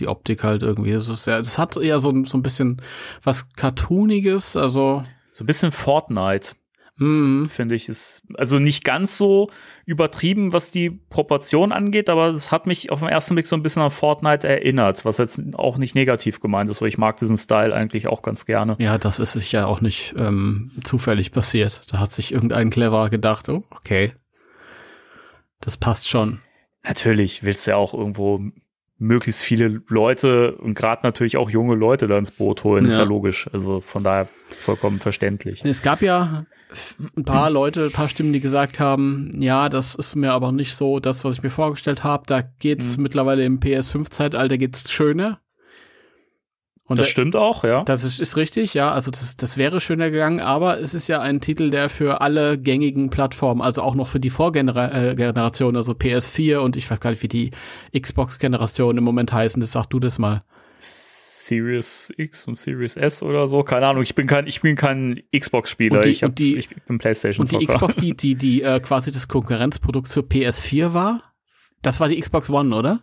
die Optik halt irgendwie. Es ist ja, das hat eher so, so ein bisschen was Cartooniges, also. So ein bisschen Fortnite. Mm, finde ich, ist also nicht ganz so übertrieben, was die Proportion angeht, aber es hat mich auf den ersten Blick so ein bisschen an Fortnite erinnert, was jetzt auch nicht negativ gemeint ist, weil ich mag diesen Style eigentlich auch ganz gerne. ja, das ist sich ja auch nicht ähm, zufällig passiert. Da hat sich irgendein Clever gedacht, oh, okay. Das passt schon. Natürlich willst du ja auch irgendwo möglichst viele Leute und gerade natürlich auch junge Leute da ins Boot holen, ist Ja. ja logisch. Also von daher vollkommen verständlich. Es gab ja ein paar Leute, ein paar Stimmen, die gesagt haben, ja, das ist mir aber nicht so das, was ich mir vorgestellt habe. Da geht's mittlerweile im PS5-Zeitalter geht's schöner. Und Das da- stimmt auch, ja. Das ist, ist richtig, ja. Also das, das wäre schöner gegangen, aber es ist ja ein Titel, der für alle gängigen Plattformen, also auch noch für die Vorgeneration, also PS4 und ich weiß gar nicht, wie die Xbox-Generation im Moment heißen. Das sag du das mal. Series X und Series S oder so, keine Ahnung. Ich bin kein, ich bin kein Xbox-Spieler. Ich, hab, die- ich bin PlayStation. Und die. Xbox, die, die, die äh, quasi das Konkurrenzprodukt zur PS4 war, das war die Xbox One, oder?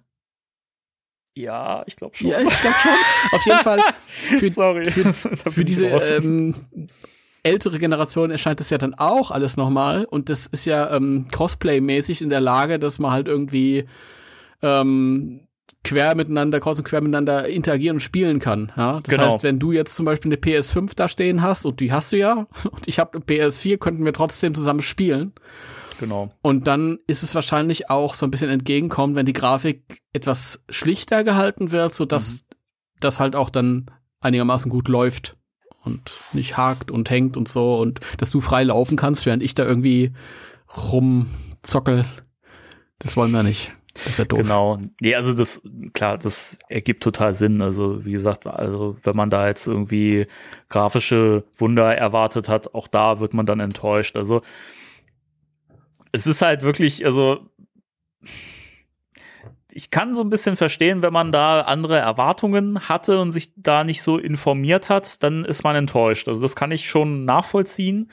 Ja, ich glaube schon. Ja, ich glaube schon. [laughs] Auf jeden Fall für, Sorry. für, [laughs] für diese ähm, ältere Generation erscheint das ja dann auch alles nochmal. Und das ist ja ähm, Cosplay-mäßig in der Lage, dass man halt irgendwie ähm, quer miteinander, kreuz und quer miteinander interagieren und spielen kann. Ja? Das Genau. heißt, wenn du jetzt zum Beispiel eine PS5 da stehen hast, und die hast du ja, [laughs] und ich habe eine PS4, könnten wir trotzdem zusammen spielen. Genau. Und dann ist es wahrscheinlich auch so ein bisschen entgegenkommen, wenn die Grafik etwas schlichter gehalten wird, so dass das halt auch dann einigermaßen gut läuft und nicht hakt und hängt und so und dass du frei laufen kannst, während ich da irgendwie rumzockel. Das wollen wir nicht. Das wäre doof. Genau. Nee, also das, klar, das ergibt total Sinn. Also, wie gesagt, also, wenn man da jetzt irgendwie grafische Wunder erwartet hat, auch da wird man dann enttäuscht. Also, es ist halt wirklich, also, ich kann so ein bisschen verstehen, wenn man da andere Erwartungen hatte und sich da nicht so informiert hat, dann ist man enttäuscht. Also, das kann ich schon nachvollziehen.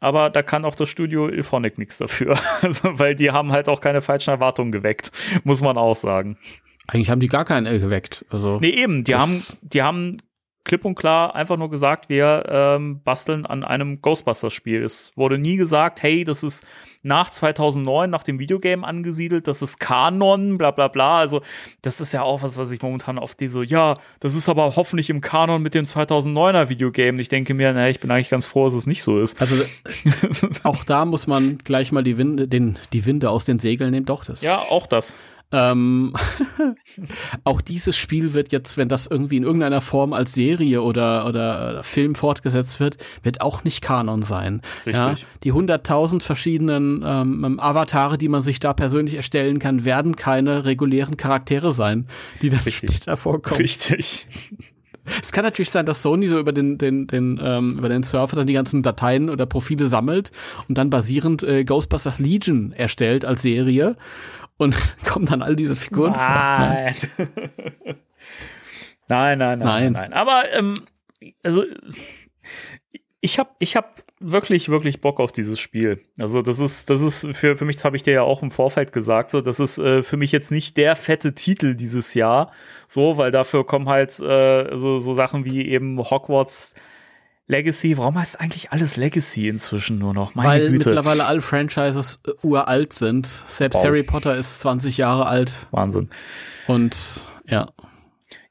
Aber da kann auch das Studio Ilphonic nichts dafür. [laughs] Also, weil die haben halt auch keine falschen Erwartungen geweckt, muss man auch sagen. Eigentlich haben die gar keinen äh, geweckt. Also Nee, eben, die haben, die haben klipp und klar einfach nur gesagt, wir ähm, basteln an einem Ghostbusters-Spiel. Es wurde nie gesagt, hey, das ist nach 2009, nach dem Videogame angesiedelt, das ist Kanon, bla bla bla. Also das ist ja auch was, was ich momentan oft die so, ja, das ist aber hoffentlich im Kanon mit dem 2009er Videogame. Ich denke mir, naja, ich bin eigentlich ganz froh, dass es nicht so ist. also [laughs] auch da muss man gleich mal die Winde, den, die Winde aus den Segeln nehmen. Doch, das ja, auch das. Ähm, [laughs] auch dieses Spiel wird jetzt, wenn das irgendwie in irgendeiner Form als Serie oder, oder, oder Film fortgesetzt wird, wird auch nicht Kanon sein. Ja, Richtig. die 100.000 verschiedenen ähm, Avatare, die man sich da persönlich erstellen kann, werden keine regulären Charaktere sein, die dann Richtig. später vorkommen. Richtig. [laughs] Es kann natürlich sein, dass Sony so über den, den, den, ähm, über den Surfer dann die ganzen Dateien oder Profile sammelt und dann basierend äh, Ghostbusters Legion erstellt als Serie und [laughs] kommen dann all diese Figuren vor. Nein. [laughs] nein, nein, nein, Nein. nein, nein. Aber ähm, also ich habe ich hab wirklich wirklich Bock auf dieses Spiel. Also das ist das ist für für mich das habe ich dir ja auch im Vorfeld gesagt, so das ist äh, für mich jetzt nicht der fette Titel dieses Jahr, so, weil dafür kommen halt äh, so so Sachen wie eben Hogwarts Legacy. Warum heißt eigentlich alles Legacy inzwischen nur noch? Meine Weil Güte. mittlerweile alle Franchises äh, uralt sind. Selbst Wow. Harry Potter ist 20 Jahre alt Wahnsinn. und ja.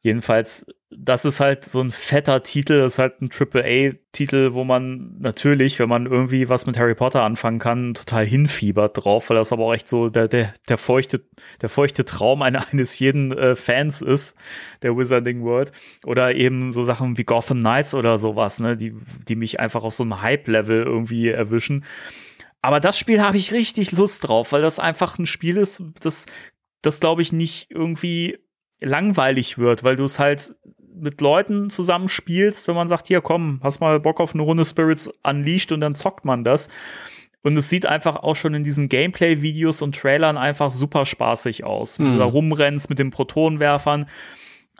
Jedenfalls, das ist halt so ein fetter Titel, das ist halt ein AAA-Titel, wo man natürlich, wenn man irgendwie was mit Harry Potter anfangen kann, total hinfiebert drauf, weil das aber auch echt so der, der, der feuchte, der feuchte Traum eine, [laughs] eines jeden äh, Fans ist, der Wizarding World. Oder eben so Sachen wie Gotham Knights oder sowas, ne, die, die mich einfach auf so einem Hype-Level irgendwie erwischen. Aber das Spiel habe ich richtig Lust drauf, weil das einfach ein Spiel ist, das, das glaube ich nicht irgendwie langweilig wird, weil du es halt mit Leuten zusammenspielst, wenn man sagt, hier komm, hast mal Bock auf eine Runde Spirits Unleashed und dann zockt man das. Und es sieht einfach auch schon in diesen Gameplay-Videos und Trailern einfach super spaßig aus. Mhm. Da rumrennst mit den Protonenwerfern.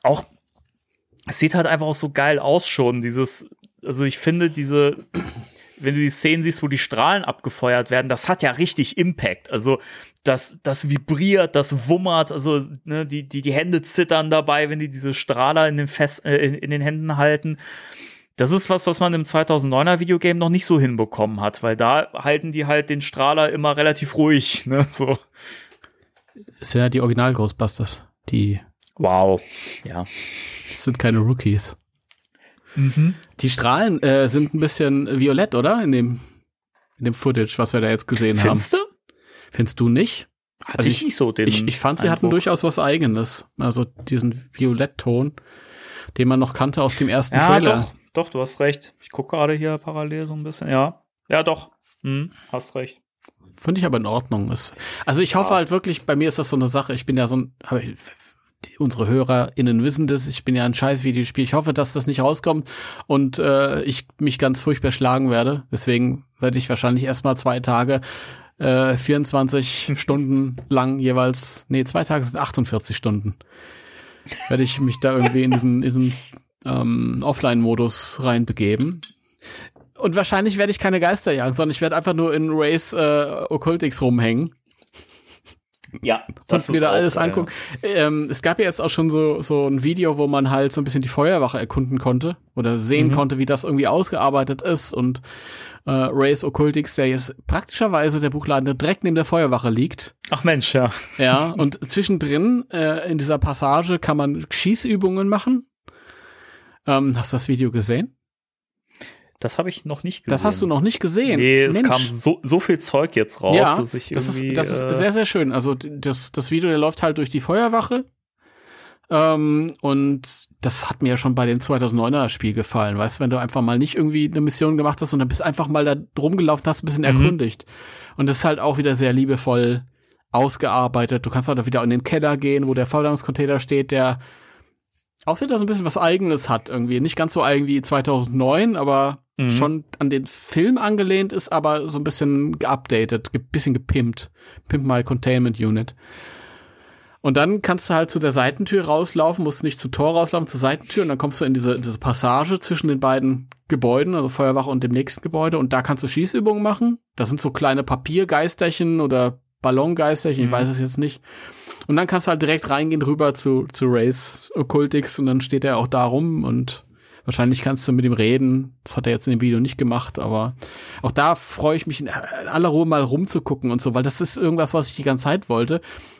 Auch, es sieht halt einfach auch so geil aus schon. Dieses, also ich finde diese, wenn du die Szenen siehst, wo die Strahlen abgefeuert werden, das hat ja richtig Impact. Also das, das vibriert, das wummert, also ne, die, die, die Hände zittern dabei, wenn die diese Strahler in den, Fest, äh, in, in den Händen halten. Das ist was, was man im 2009er Videogame noch nicht so hinbekommen hat, weil da halten die halt den Strahler immer relativ ruhig, [laughs] ne, so. Ist ja die Original Ghostbusters, die. Wow, ja. Das sind keine Rookies. Mhm. Die Strahlen äh, sind ein bisschen violett, oder? In dem, in dem Footage, was wir da jetzt gesehen Findest haben. Findest du? Findest du nicht? Hatte also ich, ich, nicht so den. Ich, ich fand, sie Eindruck. hatten durchaus was Eigenes. Also diesen Violettton, den man noch kannte aus dem ersten ja, Trailer. Doch, doch, du hast recht. Ich gucke gerade hier parallel so ein bisschen. Ja, ja, doch. Hm, hast recht. Finde ich aber in Ordnung. also ich hoffe ja. halt wirklich, bei mir ist das so eine Sache, ich bin ja so ein, unsere HörerInnen wissen das, ich bin ja ein scheiß Videospiel. Ich hoffe, dass das nicht rauskommt und äh, ich mich ganz furchtbar schlagen werde. Deswegen werde ich wahrscheinlich erstmal zwei Tage äh, 24 Stunden lang jeweils, nee, zwei Tage sind 48 Stunden. Werde ich mich da irgendwie in diesen, diesen ähm, Offline-Modus reinbegeben. Und wahrscheinlich werde ich keine Geister jagen, sondern ich werde einfach nur in Race äh, Occultix rumhängen ja, [laughs] das und mir da alles angucken. Ja. Ähm, es gab ja jetzt auch schon so, so ein Video, wo man halt so ein bisschen die Feuerwache erkunden konnte oder sehen mhm. konnte, wie das irgendwie ausgearbeitet ist und äh, Race Occultix, der jetzt praktischerweise der Buchladen, der direkt neben der Feuerwache liegt. Ach Mensch, ja. Ja, [laughs] und zwischendrin äh, in dieser Passage kann man Schießübungen machen. Ähm, hast du das Video gesehen? Das habe ich noch nicht gesehen. Das hast du noch nicht gesehen. Nee, es kam so, so viel Zeug jetzt raus, ja, dass ich das irgendwie. Ist, das ist äh, sehr, sehr schön. Also das, das Video, der läuft halt durch die Feuerwache. Ähm, und das hat mir ja schon bei dem 2009er Spiel gefallen. Weißt du, wenn du einfach mal nicht irgendwie eine Mission gemacht hast, sondern bist einfach mal da rumgelaufen, hast ein bisschen mhm. erkundigt. Und das ist halt auch wieder sehr liebevoll ausgearbeitet. Du kannst halt auch wieder in den Keller gehen, wo der Volldampfcontainer steht, der auch wieder so ein bisschen was Eigenes hat irgendwie. Nicht ganz so eigen wie 2009, aber mhm. schon an den Film angelehnt ist, aber so ein bisschen geupdatet, ein bisschen gepimpt. Pimp My Containment Unit. Und dann kannst du halt zu der Seitentür rauslaufen, musst nicht zum Tor rauslaufen, zur Seitentür und dann kommst du in diese, diese Passage zwischen den beiden Gebäuden, also Feuerwache und dem nächsten Gebäude und da kannst du Schießübungen machen. Das sind so kleine Papiergeisterchen oder Ballongeisterchen, mhm. ich weiß es jetzt nicht. Und dann kannst du halt direkt reingehen rüber zu, zu Race Occultix und dann steht er auch da rum und Wahrscheinlich kannst du mit ihm reden. Das hat er jetzt in dem Video nicht gemacht, aber auch da freue ich mich in aller Ruhe mal rumzugucken und so, weil das ist irgendwas, was ich die ganze Zeit wollte.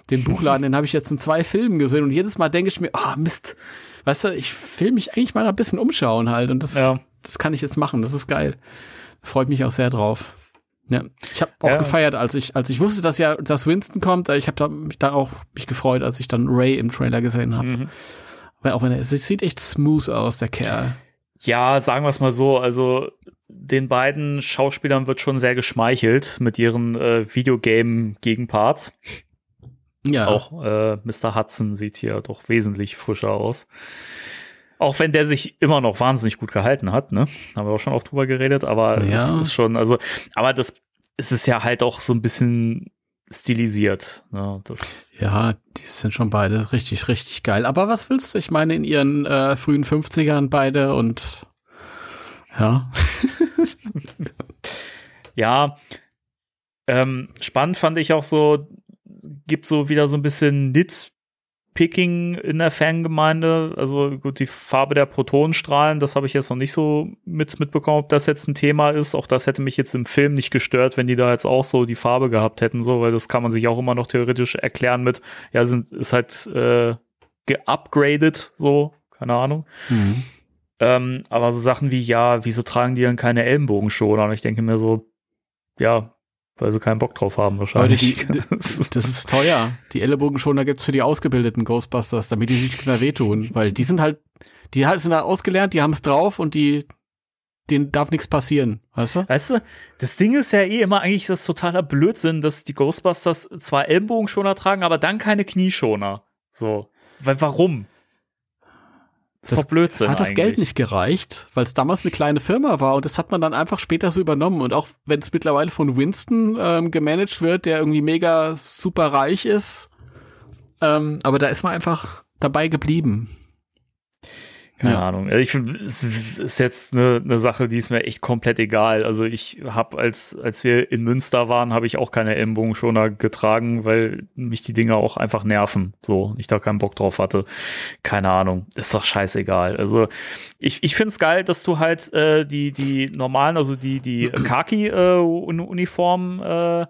Den [laughs] Buchladen, den habe ich jetzt in zwei Filmen gesehen und jedes Mal denke ich mir, ah oh, Mist, weißt du, ich will mich eigentlich mal ein bisschen umschauen halt und das, ja. das kann ich jetzt machen. Das ist geil. Freut mich auch sehr drauf. Ja, ich habe auch ja. gefeiert, als ich als ich wusste, dass ja dass Winston kommt. Ich habe da, mich da auch mich gefreut, als ich dann Ray im Trailer gesehen habe. Mhm. Weil auch wenn er, es sieht echt smooth aus, der Kerl. Ja, sagen wir es mal so. Also den beiden Schauspielern wird schon sehr geschmeichelt mit ihren äh, Videogame-Gegenparts. Ja. Auch äh, Mr. Hudson sieht hier doch wesentlich frischer aus. Auch wenn der sich immer noch wahnsinnig gut gehalten hat, ne? Haben wir auch schon oft drüber geredet, aber ja. es ist schon, also, aber das es ist ja halt auch so ein bisschen stilisiert. Ne? Das ja, die sind schon beide richtig, richtig geil. Aber was willst du? Ich meine, in ihren äh, frühen 50ern beide und ja. [laughs] ja. Ähm, spannend fand ich auch so, gibt so wieder so ein bisschen Nitz Picking in der Fangemeinde. Also gut, die Farbe der Protonenstrahlen, das habe ich jetzt noch nicht so mit, mitbekommen, ob das jetzt ein Thema ist. Auch das hätte mich jetzt im Film nicht gestört, wenn die da jetzt auch so die Farbe gehabt hätten, so, weil das kann man sich auch immer noch theoretisch erklären mit, ja, sind, ist halt äh, geupgradet, so, keine Ahnung. Mhm. Ähm, aber so Sachen wie, ja, wieso tragen die dann keine Ellenbogenschoner? Und ich denke mir so, ja, weil sie keinen Bock drauf haben wahrscheinlich. [laughs] Die, das ist teuer. Die Ellenbogenschoner gibt's für die ausgebildeten Ghostbusters, damit die sich nicht mehr wehtun. Weil die sind halt, die halt sind halt ausgelernt, die haben's drauf und die, denen darf nichts passieren, weißt du? Weißt du, das Ding ist ja eh immer eigentlich das totaler Blödsinn, dass die Ghostbusters zwar Ellenbogenschoner tragen, aber dann keine Knieschoner. So. Weil warum? Das, ist Blödsinn. Hat das eigentlich. Geld nicht gereicht, weil es damals eine kleine Firma war und das hat man dann einfach später so übernommen. Und auch wenn es mittlerweile von Winston ähm, gemanagt wird, der irgendwie mega super reich ist, ähm, aber da ist man einfach dabei geblieben. Keine ja. Ahnung. Ich finde, es ist jetzt eine, eine Sache, die ist mir echt komplett egal. Also ich habe, als, als wir in Münster waren, habe ich auch keine Ellenbogenschoner getragen, weil mich die Dinger auch einfach nerven. So, ich da keinen Bock drauf hatte. Keine Ahnung. Ist doch scheißegal. Also ich, ich finde es geil, dass du halt äh, die, die normalen, also die, die [clears throat] Khaki-Uniformen äh, äh,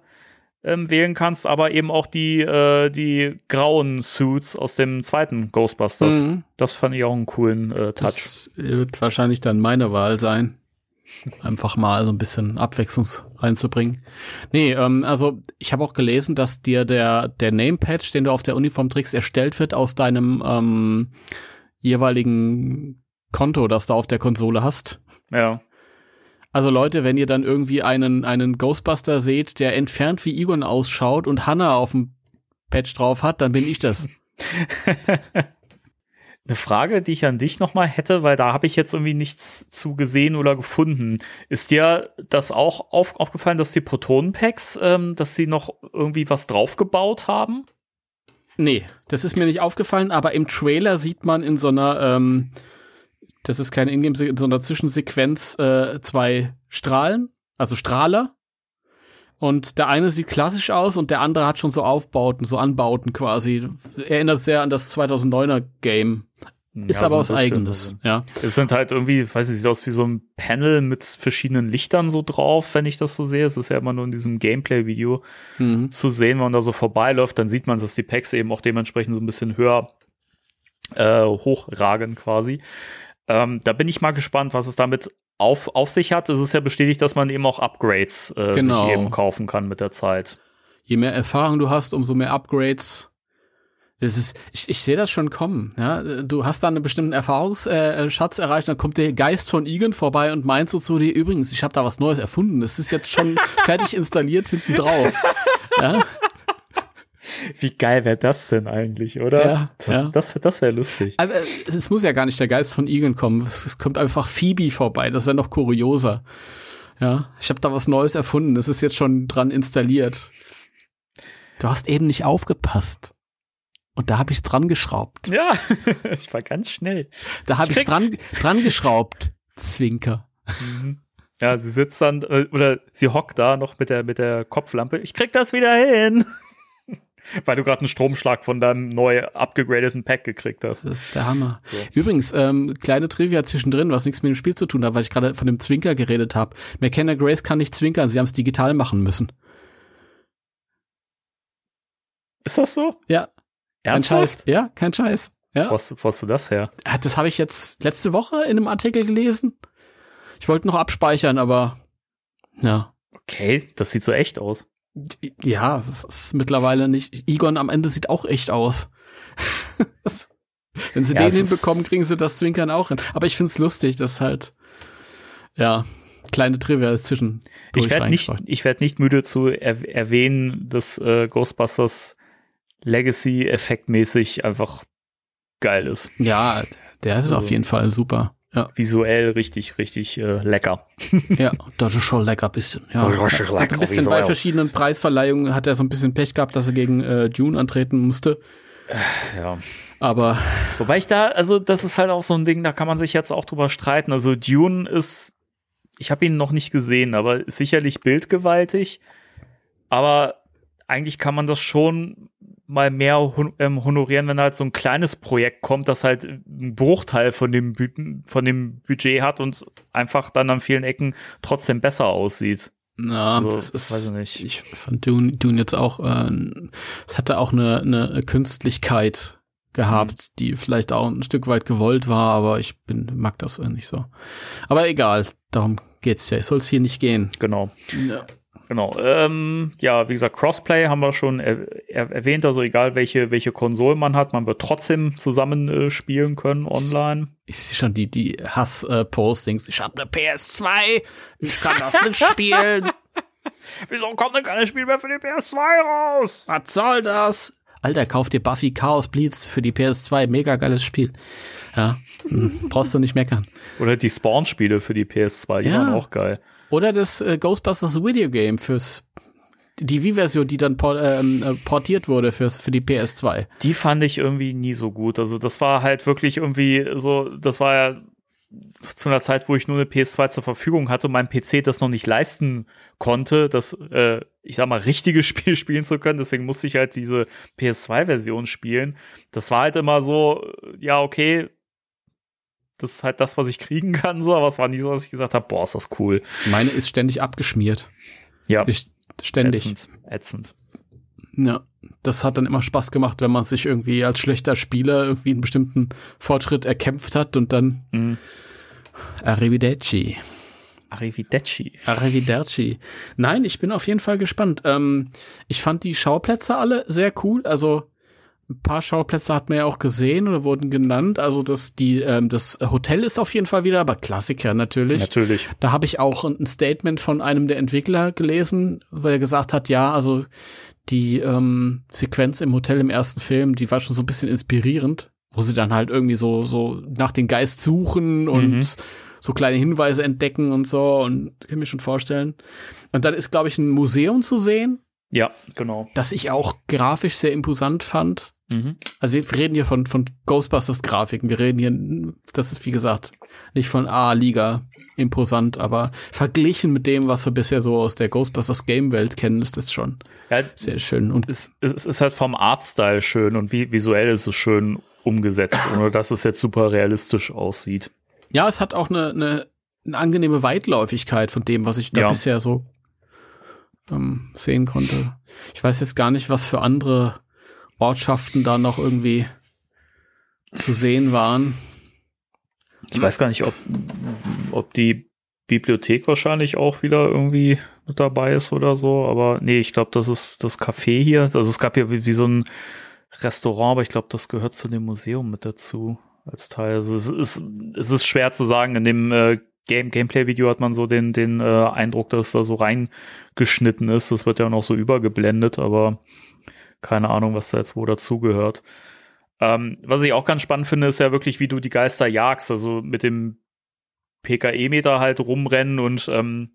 ähm, wählen kannst, aber eben auch die, äh, die grauen Suits aus dem zweiten Ghostbusters. Mhm. Das fand ich auch einen coolen äh, Touch. Das wird wahrscheinlich dann meine Wahl sein. Einfach mal so ein bisschen Abwechslung reinzubringen. Nee, ähm, also ich habe auch gelesen, dass dir der, der Name-Patch, den du auf der Uniform trägst, erstellt wird aus deinem ähm, jeweiligen Konto, das du auf der Konsole hast. Ja. Also Leute, wenn ihr dann irgendwie einen, einen Ghostbuster seht, der entfernt wie Egon ausschaut und Hannah auf dem Patch drauf hat, dann bin ich das. [laughs] Eine Frage, die ich an dich nochmal hätte, weil da habe ich jetzt irgendwie nichts zu gesehen oder gefunden. Ist dir das auch auf, aufgefallen, dass die Protonenpacks, ähm, dass sie noch irgendwie was draufgebaut haben? Nee, das ist mir nicht aufgefallen, aber im Trailer sieht man in so einer ähm, das ist keine Ingame, in so einer Zwischensequenz äh, zwei Strahlen, also Strahler. Und der eine sieht klassisch aus und der andere hat schon so Aufbauten, so Anbauten quasi. Erinnert sehr an das 2009er Game. Ist ja, aber so aus eigenes, ja. Es sind halt irgendwie, weiß ich, sieht aus wie so ein Panel mit verschiedenen Lichtern so drauf, wenn ich das so sehe. Es ist ja immer nur in diesem Gameplay-Video mhm. zu sehen, wenn man da so vorbeiläuft, dann sieht man, dass die Packs eben auch dementsprechend so ein bisschen höher äh, hochragen quasi. Ähm, da bin ich mal gespannt, was es damit auf, auf sich hat. Es ist ja bestätigt, dass man eben auch Upgrades äh, genau. sich eben kaufen kann mit der Zeit. Je mehr Erfahrung du hast, umso mehr Upgrades. Das ist, ich, ich sehe das schon kommen. Ja? Du hast da einen bestimmten Erfahrungsschatz äh, erreicht, dann kommt der Geist von Egan vorbei und meint so zu dir, übrigens, ich habe da was Neues erfunden. Das ist jetzt schon [laughs] fertig installiert hinten drauf. Ja? Wie geil wäre das denn eigentlich, oder? Ja, das, ja. das, das wäre lustig. Aber es muss ja gar nicht der Geist von Egan kommen. Es, kommt einfach Phoebe vorbei. Das wäre noch kurioser. Ja, ich habe da was Neues erfunden. Das ist jetzt schon dran installiert. Du hast eben nicht aufgepasst. Und da habe ich's dran geschraubt. Ja, [laughs] ich war ganz schnell. Da habe ich dran, dran geschraubt. Zwinker. Mhm. Ja, sie sitzt dann, äh, oder sie hockt da noch mit der, mit der Kopflampe. Ich krieg das wieder hin. Weil du gerade einen Stromschlag von deinem neu abgegradeten Pack gekriegt hast. Das ist der Hammer. So. Übrigens, ähm, kleine Trivia zwischendrin, was nichts mit dem Spiel zu tun hat, weil ich gerade von dem Zwinker geredet habe. McKenna Grace kann nicht zwinkern, sie haben es digital machen müssen. Ist das so? Ja. Ernsthaft? Kein Scheiß. Ja, kein Scheiß. Ja. Wo hast, wo hast du das her? Das habe ich jetzt letzte Woche in einem Artikel gelesen. Ich wollte noch abspeichern, aber ja. Okay, das sieht so echt aus. Ja, es ist mittlerweile nicht. Egon am Ende sieht auch echt aus. [laughs] Wenn sie ja, den hinbekommen, kriegen sie das Zwinkern auch hin. Aber ich find's lustig, dass halt, ja, kleine Trivia zwischen. Ich werde nicht, ich werde nicht müde zu er erwähnen, dass äh, Ghostbusters Legacy effektmäßig einfach geil ist. Ja, der ist also, auf jeden Fall super. Ja. Visuell richtig, richtig äh, lecker. [laughs] ja, das ist schon lecker bisschen. Ja. Richtig lecker, ein bisschen bei verschiedenen Preisverleihungen hat er so ein bisschen Pech gehabt, dass er gegen äh, June antreten musste. Ja. Aber. Wobei ich da, also das ist halt auch so ein Ding, da kann man sich jetzt auch drüber streiten. Also Dune ist, ich habe ihn noch nicht gesehen, aber ist sicherlich bildgewaltig. Aber eigentlich kann man das schon mal mehr hon ähm, honorieren, wenn halt so ein kleines Projekt kommt, das halt einen Bruchteil von dem, Bü von dem Budget hat und einfach dann an vielen Ecken trotzdem besser aussieht. Na, also, das ist, weiß ich nicht. Ich fand Dune, Dune jetzt auch, äh, es hatte auch eine, eine Künstlichkeit gehabt, mhm. die vielleicht auch ein Stück weit gewollt war, aber ich bin, mag das nicht so. Aber egal, darum geht's ja. Soll es hier nicht gehen. Genau. Ja. Genau. Ähm, ja, wie gesagt, Crossplay haben wir schon er er erwähnt, also egal welche, welche Konsole man hat, man wird trotzdem zusammen äh, spielen können online. Ich, ich sehe schon die, die Hass-Postings. Äh, ich habe eine PS2, ich kann das nicht spielen. [laughs] Wieso kommt denn kein Spiel mehr für die PS2 raus? Was soll das? Alter, kauf dir Buffy Chaos Bleeds für die PS2, mega geiles Spiel. Ja, hm, brauchst du nicht meckern. Oder die Spawn-Spiele für die PS2, die ja. waren auch geil. Oder das äh, Ghostbusters Video Game fürs die Wii-Version, die dann por ähm, äh, portiert wurde fürs, für die PS2. Die fand ich irgendwie nie so gut. Also das war halt wirklich irgendwie so, das war ja zu einer Zeit, wo ich nur eine PS2 zur Verfügung hatte und mein PC das noch nicht leisten konnte, das, äh, ich sag mal, richtige [laughs] Spiel spielen zu können. Deswegen musste ich halt diese PS2-Version spielen. Das war halt immer so, ja, okay, das ist halt das, was ich kriegen kann, so, aber es war nie so, dass ich gesagt habe, boah, ist das cool. Meine ist ständig abgeschmiert. Ja. Ich, ständig. Ätzend. Ätzend. Ja, das hat dann immer Spaß gemacht, wenn man sich irgendwie als schlechter Spieler irgendwie einen bestimmten Fortschritt erkämpft hat und dann mhm. Arrivederci. Arrivederci. Arrivederci. Nein, ich bin auf jeden Fall gespannt. Ähm, ich fand die Schauplätze alle sehr cool. Also ein paar Schauplätze hat man ja auch gesehen oder wurden genannt. Also das, die, ähm, das Hotel ist auf jeden Fall wieder, aber Klassiker natürlich. Natürlich. Da habe ich auch ein Statement von einem der Entwickler gelesen, weil er gesagt hat, ja, also die ähm, Sequenz im Hotel im ersten Film, die war schon so ein bisschen inspirierend, wo sie dann halt irgendwie so, so nach den Geist suchen und mhm. so kleine Hinweise entdecken und so und kann mir schon vorstellen. Und dann ist, glaube ich, ein Museum zu sehen. Ja, genau. Das ich auch grafisch sehr imposant fand. Mhm. Also wir reden hier von, von Ghostbusters-Grafiken. Wir reden hier, das ist wie gesagt, nicht von A-Liga imposant, aber verglichen mit dem, was wir bisher so aus der Ghostbusters Game-Welt kennen, ist das schon ja, sehr schön. Und es, es ist halt vom Artstyle schön und wie visuell ist es schön umgesetzt, ohne dass es jetzt super realistisch aussieht. Ja, es hat auch eine, eine, eine angenehme Weitläufigkeit von dem, was ich da ja. bisher so ähm, sehen konnte. Ich weiß jetzt gar nicht, was für andere Ortschaften da noch irgendwie zu sehen waren. Ich weiß gar nicht, ob, ob die Bibliothek wahrscheinlich auch wieder irgendwie mit dabei ist oder so, aber nee, ich glaube, das ist das Café hier. Also es gab ja wie, wie so ein Restaurant, aber ich glaube, das gehört zu dem Museum mit dazu als Teil. Also es ist, es ist schwer zu sagen. In dem äh, Game Gameplay-Video hat man so den, den äh, Eindruck, dass da so reingeschnitten ist. Das wird ja noch so übergeblendet, aber keine Ahnung, was da jetzt wo dazugehört. Ähm, was ich auch ganz spannend finde, ist ja wirklich, wie du die Geister jagst. Also mit dem PKE-Meter halt rumrennen und ähm,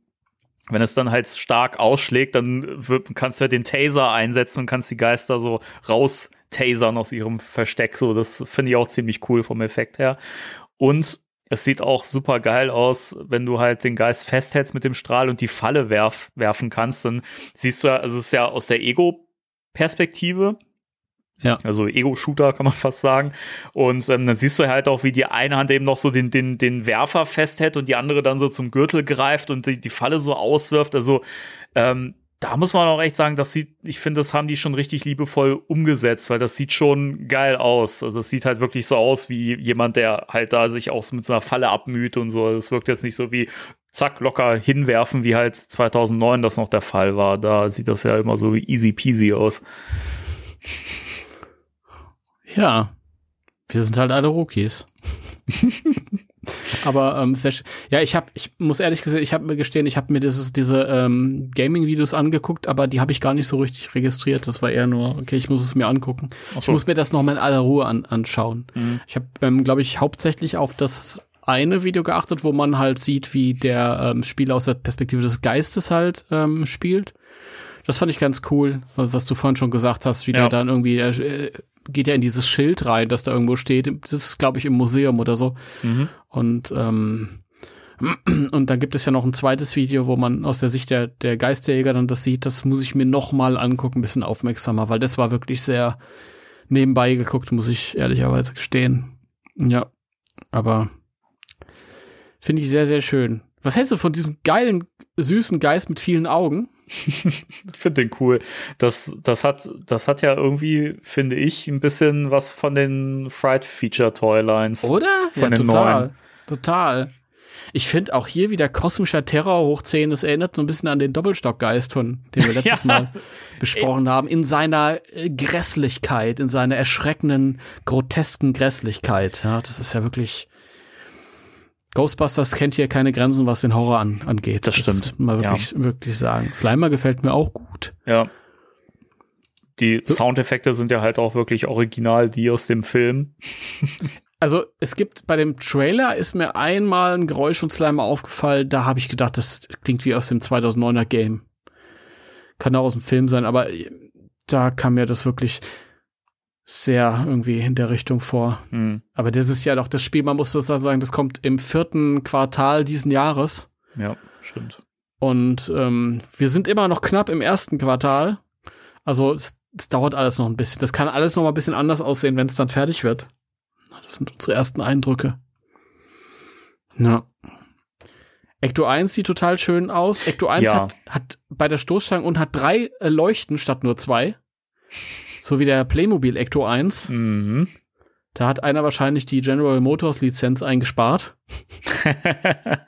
wenn es dann halt stark ausschlägt, dann kannst du ja den Taser einsetzen und kannst die Geister so raus tasern aus ihrem Versteck. So, das finde ich auch ziemlich cool vom Effekt her. Und es sieht auch super geil aus, wenn du halt den Geist festhältst mit dem Strahl und die Falle werf, werfen kannst. Dann siehst du ja, also es ist ja aus der Ego Perspektive. Ja. Also Ego-Shooter kann man [laughs] fast sagen. Und ähm, dann siehst du halt auch, wie die eine Hand eben noch so den, den, den Werfer festhält und die andere dann so zum Gürtel greift und die, die Falle so auswirft. Also ähm, da muss man auch echt sagen, das sieht, ich finde, das haben die schon richtig liebevoll umgesetzt, weil das sieht schon geil aus. Also es sieht halt wirklich so aus wie jemand, der halt da sich auch mit so einer Falle abmüht und so. Es wirkt jetzt nicht so wie zack, locker hinwerfen, wie halt 2009 das noch der Fall war. Da sieht das ja immer so easy peasy aus. Ja, wir sind halt alle Rookies. [laughs] Aber ähm, sehr ja, ich habe, ich muss ehrlich gesagt, ich habe mir gestehen, ich habe mir dieses, diese ähm, Gaming-Videos angeguckt, aber die habe ich gar nicht so richtig registriert. Das war eher nur, okay, ich muss es mir angucken. So. Ich muss mir das noch mal in aller Ruhe an, anschauen. Mhm. Ich habe, ähm, glaube ich, hauptsächlich auf das eine Video geachtet, wo man halt sieht, wie der ähm, Spieler aus der Perspektive des Geistes halt ähm, spielt. Das fand ich ganz cool, was du vorhin schon gesagt hast, wie ja. der dann irgendwie äh, geht ja in dieses Schild rein, das da irgendwo steht. Das ist, glaube ich, im Museum oder so. Mhm. Und ähm, [clears throat] und dann gibt es ja noch ein zweites Video, wo man aus der Sicht der, der Geisterjäger dann das sieht. Das muss ich mir noch mal angucken, ein bisschen aufmerksamer, weil das war wirklich sehr nebenbei geguckt, muss ich ehrlicherweise gestehen. Ja, aber finde ich sehr, sehr schön. Was hältst du von diesem geilen, süßen Geist mit vielen Augen? [laughs] ich finde den cool. Das, das hat, das hat ja irgendwie, finde ich, ein bisschen was von den Fright Feature Toylines. Oder? Von ja, den total. Neuen. Total. Ich finde auch hier wieder kosmischer Terror hochziehen. Das erinnert so ein bisschen an den Doppelstockgeist, von dem wir [laughs] letztes ja. Mal besprochen haben, in seiner äh, Grässlichkeit, in seiner erschreckenden, grotesken Grässlichkeit. Ja, das ist ja wirklich Ghostbusters kennt hier keine Grenzen, was den Horror an, angeht. Das, das stimmt. Mal wirklich, ja. wirklich sagen. Slimer gefällt mir auch gut. Ja. die Soundeffekte sind ja halt auch wirklich original die aus dem Film. [laughs] Also es gibt bei dem Trailer ist mir einmal ein Geräusch von Slimer aufgefallen, da habe ich gedacht, das klingt wie aus dem 2009er Game. Kann auch aus dem Film sein, aber da kam mir das wirklich sehr irgendwie in der Richtung vor. Mhm. Aber das ist ja doch das Spiel, man muss das da sagen, das kommt im vierten Quartal diesen Jahres. Ja, stimmt. Und ähm, wir sind immer noch knapp im ersten Quartal. Also es, es dauert alles noch ein bisschen. Das kann alles noch mal ein bisschen anders aussehen, wenn es dann fertig wird. Das sind unsere ersten Eindrücke. Ja. Ecto 1 sieht total schön aus. Ecto 1 ja. hat, hat bei der Stoßstange und hat drei äh, Leuchten statt nur zwei. So wie der Playmobil Ecto 1. Mhm. Da hat einer wahrscheinlich die General Motors Lizenz eingespart. [laughs] ja,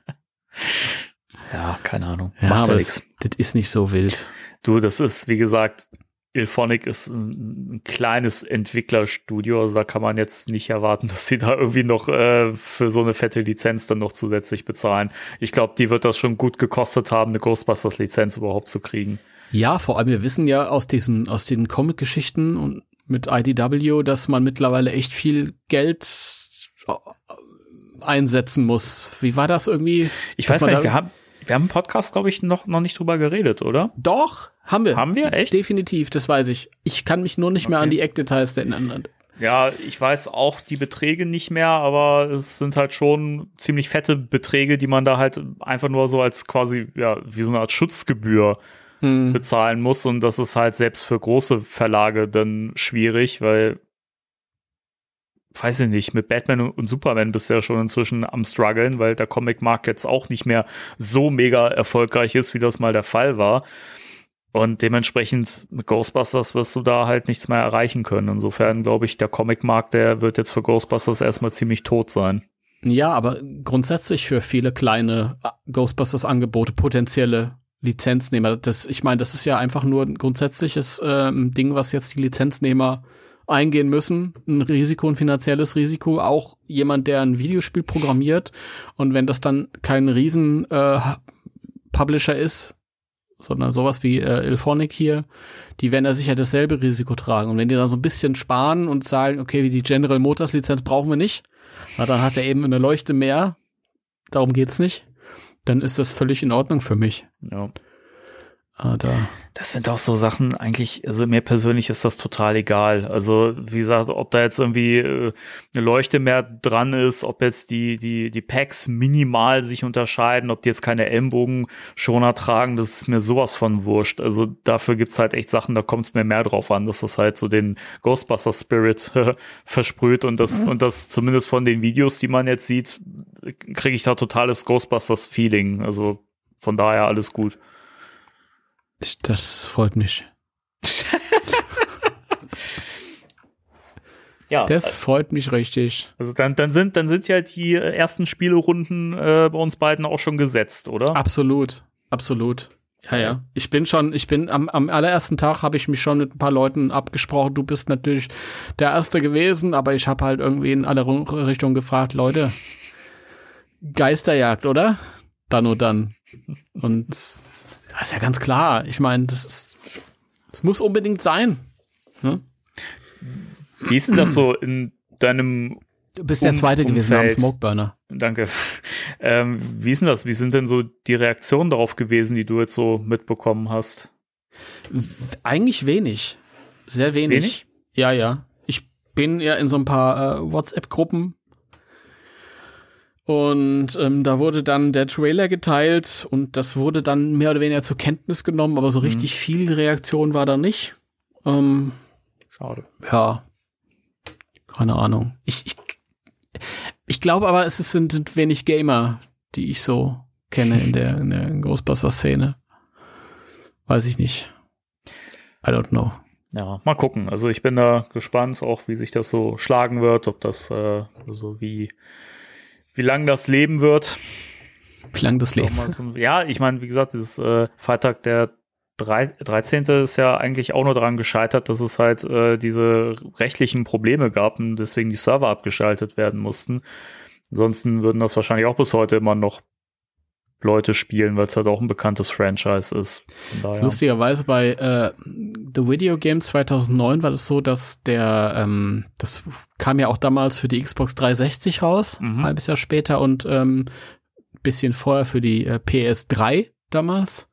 keine Ahnung. Ja, Macht aber das, das ist nicht so wild. Du, das ist, wie gesagt, Ilphonic ist ein, ein, kleines Entwicklerstudio, also da kann man jetzt nicht erwarten, dass sie da irgendwie noch äh, für so eine fette Lizenz dann noch zusätzlich bezahlen. Ich glaube, die wird das schon gut gekostet haben, eine Ghostbusters-Lizenz überhaupt zu kriegen. Ja, vor allem, wir wissen ja aus diesen, aus den Comic-Geschichten und mit IDW, dass man mittlerweile echt viel Geld äh, einsetzen muss. Wie war das irgendwie? Ich weiß nicht, wir haben, wir haben im Podcast, glaube ich, noch, noch nicht drüber geredet, oder? Doch, haben wir. Haben wir, echt? Definitiv, das weiß ich. Ich kann mich nur nicht okay. mehr an die Eckdetails erinnern. Ja, ich weiß auch die Beträge nicht mehr, aber es sind halt schon ziemlich fette Beträge, die man da halt einfach nur so als quasi, ja, wie so eine Art Schutzgebühr hm. bezahlen muss. Und das ist halt selbst für große Verlage dann schwierig, weil weiß ich nicht, mit Batman und Superman bist du ja schon inzwischen am struggeln, weil der Comic-Markt jetzt auch nicht mehr so mega erfolgreich ist, wie das mal der Fall war. Und dementsprechend mit Ghostbusters wirst du da halt nichts mehr erreichen können. Insofern glaube ich, der Comic-Markt, der wird jetzt für Ghostbusters erstmal ziemlich tot sein. Ja, aber grundsätzlich für viele kleine Ghostbusters-Angebote potenzielle Lizenznehmer. Das, ich meine, das ist ja einfach nur ein grundsätzliches ähm, Ding, was jetzt die Lizenznehmer eingehen müssen. Ein Risiko, ein finanzielles Risiko. Auch jemand, der ein Videospiel programmiert. Und wenn das dann kein riesen äh, Publisher ist, sondern sowas wie äh, Ilphonic hier, die werden da sicher dasselbe Risiko tragen. Und wenn die dann so ein bisschen sparen und sagen, okay, die General Motors Lizenz brauchen wir nicht, na, dann hat er eben eine Leuchte mehr. Darum geht's nicht. Dann ist das völlig in Ordnung für mich. Ja. Ah, da. Das sind auch so Sachen, eigentlich, also mir persönlich ist das total egal. Also, wie gesagt, ob da jetzt irgendwie äh, eine Leuchte mehr dran ist, ob jetzt die, die, die Packs minimal sich unterscheiden, ob die jetzt keine Ellenbogenschoner tragen, das ist mir sowas von wurscht. Also dafür gibt's halt echt Sachen, da kommt es mir mehr drauf an, dass das halt so den Ghostbuster Spirit [laughs] versprüht und das, mhm. und das zumindest von den Videos, die man jetzt sieht, kriege ich da totales Ghostbusters Feeling. Also von daher alles gut. Ich, das freut mich. [laughs] ja. Das äh, freut mich richtig. Also dann, dann sind, dann sind ja die ersten Spielerunden äh, bei uns beiden auch schon gesetzt, oder? Absolut, absolut. Ja, ja. Ich bin schon, ich bin am, am allerersten Tag habe ich mich schon mit ein paar Leuten abgesprochen. Du bist natürlich der Erste gewesen, aber ich habe halt irgendwie in alle Richtungen gefragt, Leute, Geisterjagd, oder? Dann und dann. Und das ist ja ganz klar. Ich meine, das ist, das muss unbedingt sein. Ne? Wie ist denn das so in deinem Du bist der Zweite Umfeld. gewesen, haben Smokeburner. Danke. Ähm, wie ist denn das? Wie sind denn so die Reaktionen darauf gewesen, die du jetzt so mitbekommen hast? Eigentlich wenig. Sehr wenig. wenig? Ja, ja. Ich bin ja in so ein paar äh, WhatsApp-Gruppen und ähm, da wurde dann der Trailer geteilt und das wurde dann mehr oder weniger zur Kenntnis genommen, aber so mhm. richtig viel Reaktion war da nicht. Ähm, Schade. Ja. Keine Ahnung. Ich, ich, ich glaube aber, es sind wenig Gamer, die ich so kenne in der, in der Ghostbusters-Szene. Weiß ich nicht. I don't know. Ja, mal gucken. Also ich bin da gespannt, auch wie sich das so schlagen wird, ob das äh, so wie wie lang das leben wird. Wie lang das Leben? So, ja, ich meine, wie gesagt, dieses äh, Freitag der 13. ist ja eigentlich auch nur daran gescheitert, dass es halt äh, diese rechtlichen Probleme gab und deswegen die Server abgeschaltet werden mussten. Ansonsten würden das wahrscheinlich auch bis heute immer noch Leute spielen, weil es halt auch ein bekanntes Franchise ist. Lustigerweise bei äh, The Video Game 2009 war das so, dass der, ähm, das kam ja auch damals für die Xbox 360 raus, mhm. ein halbes Jahr später und ähm, bisschen vorher für die äh, PS3 damals.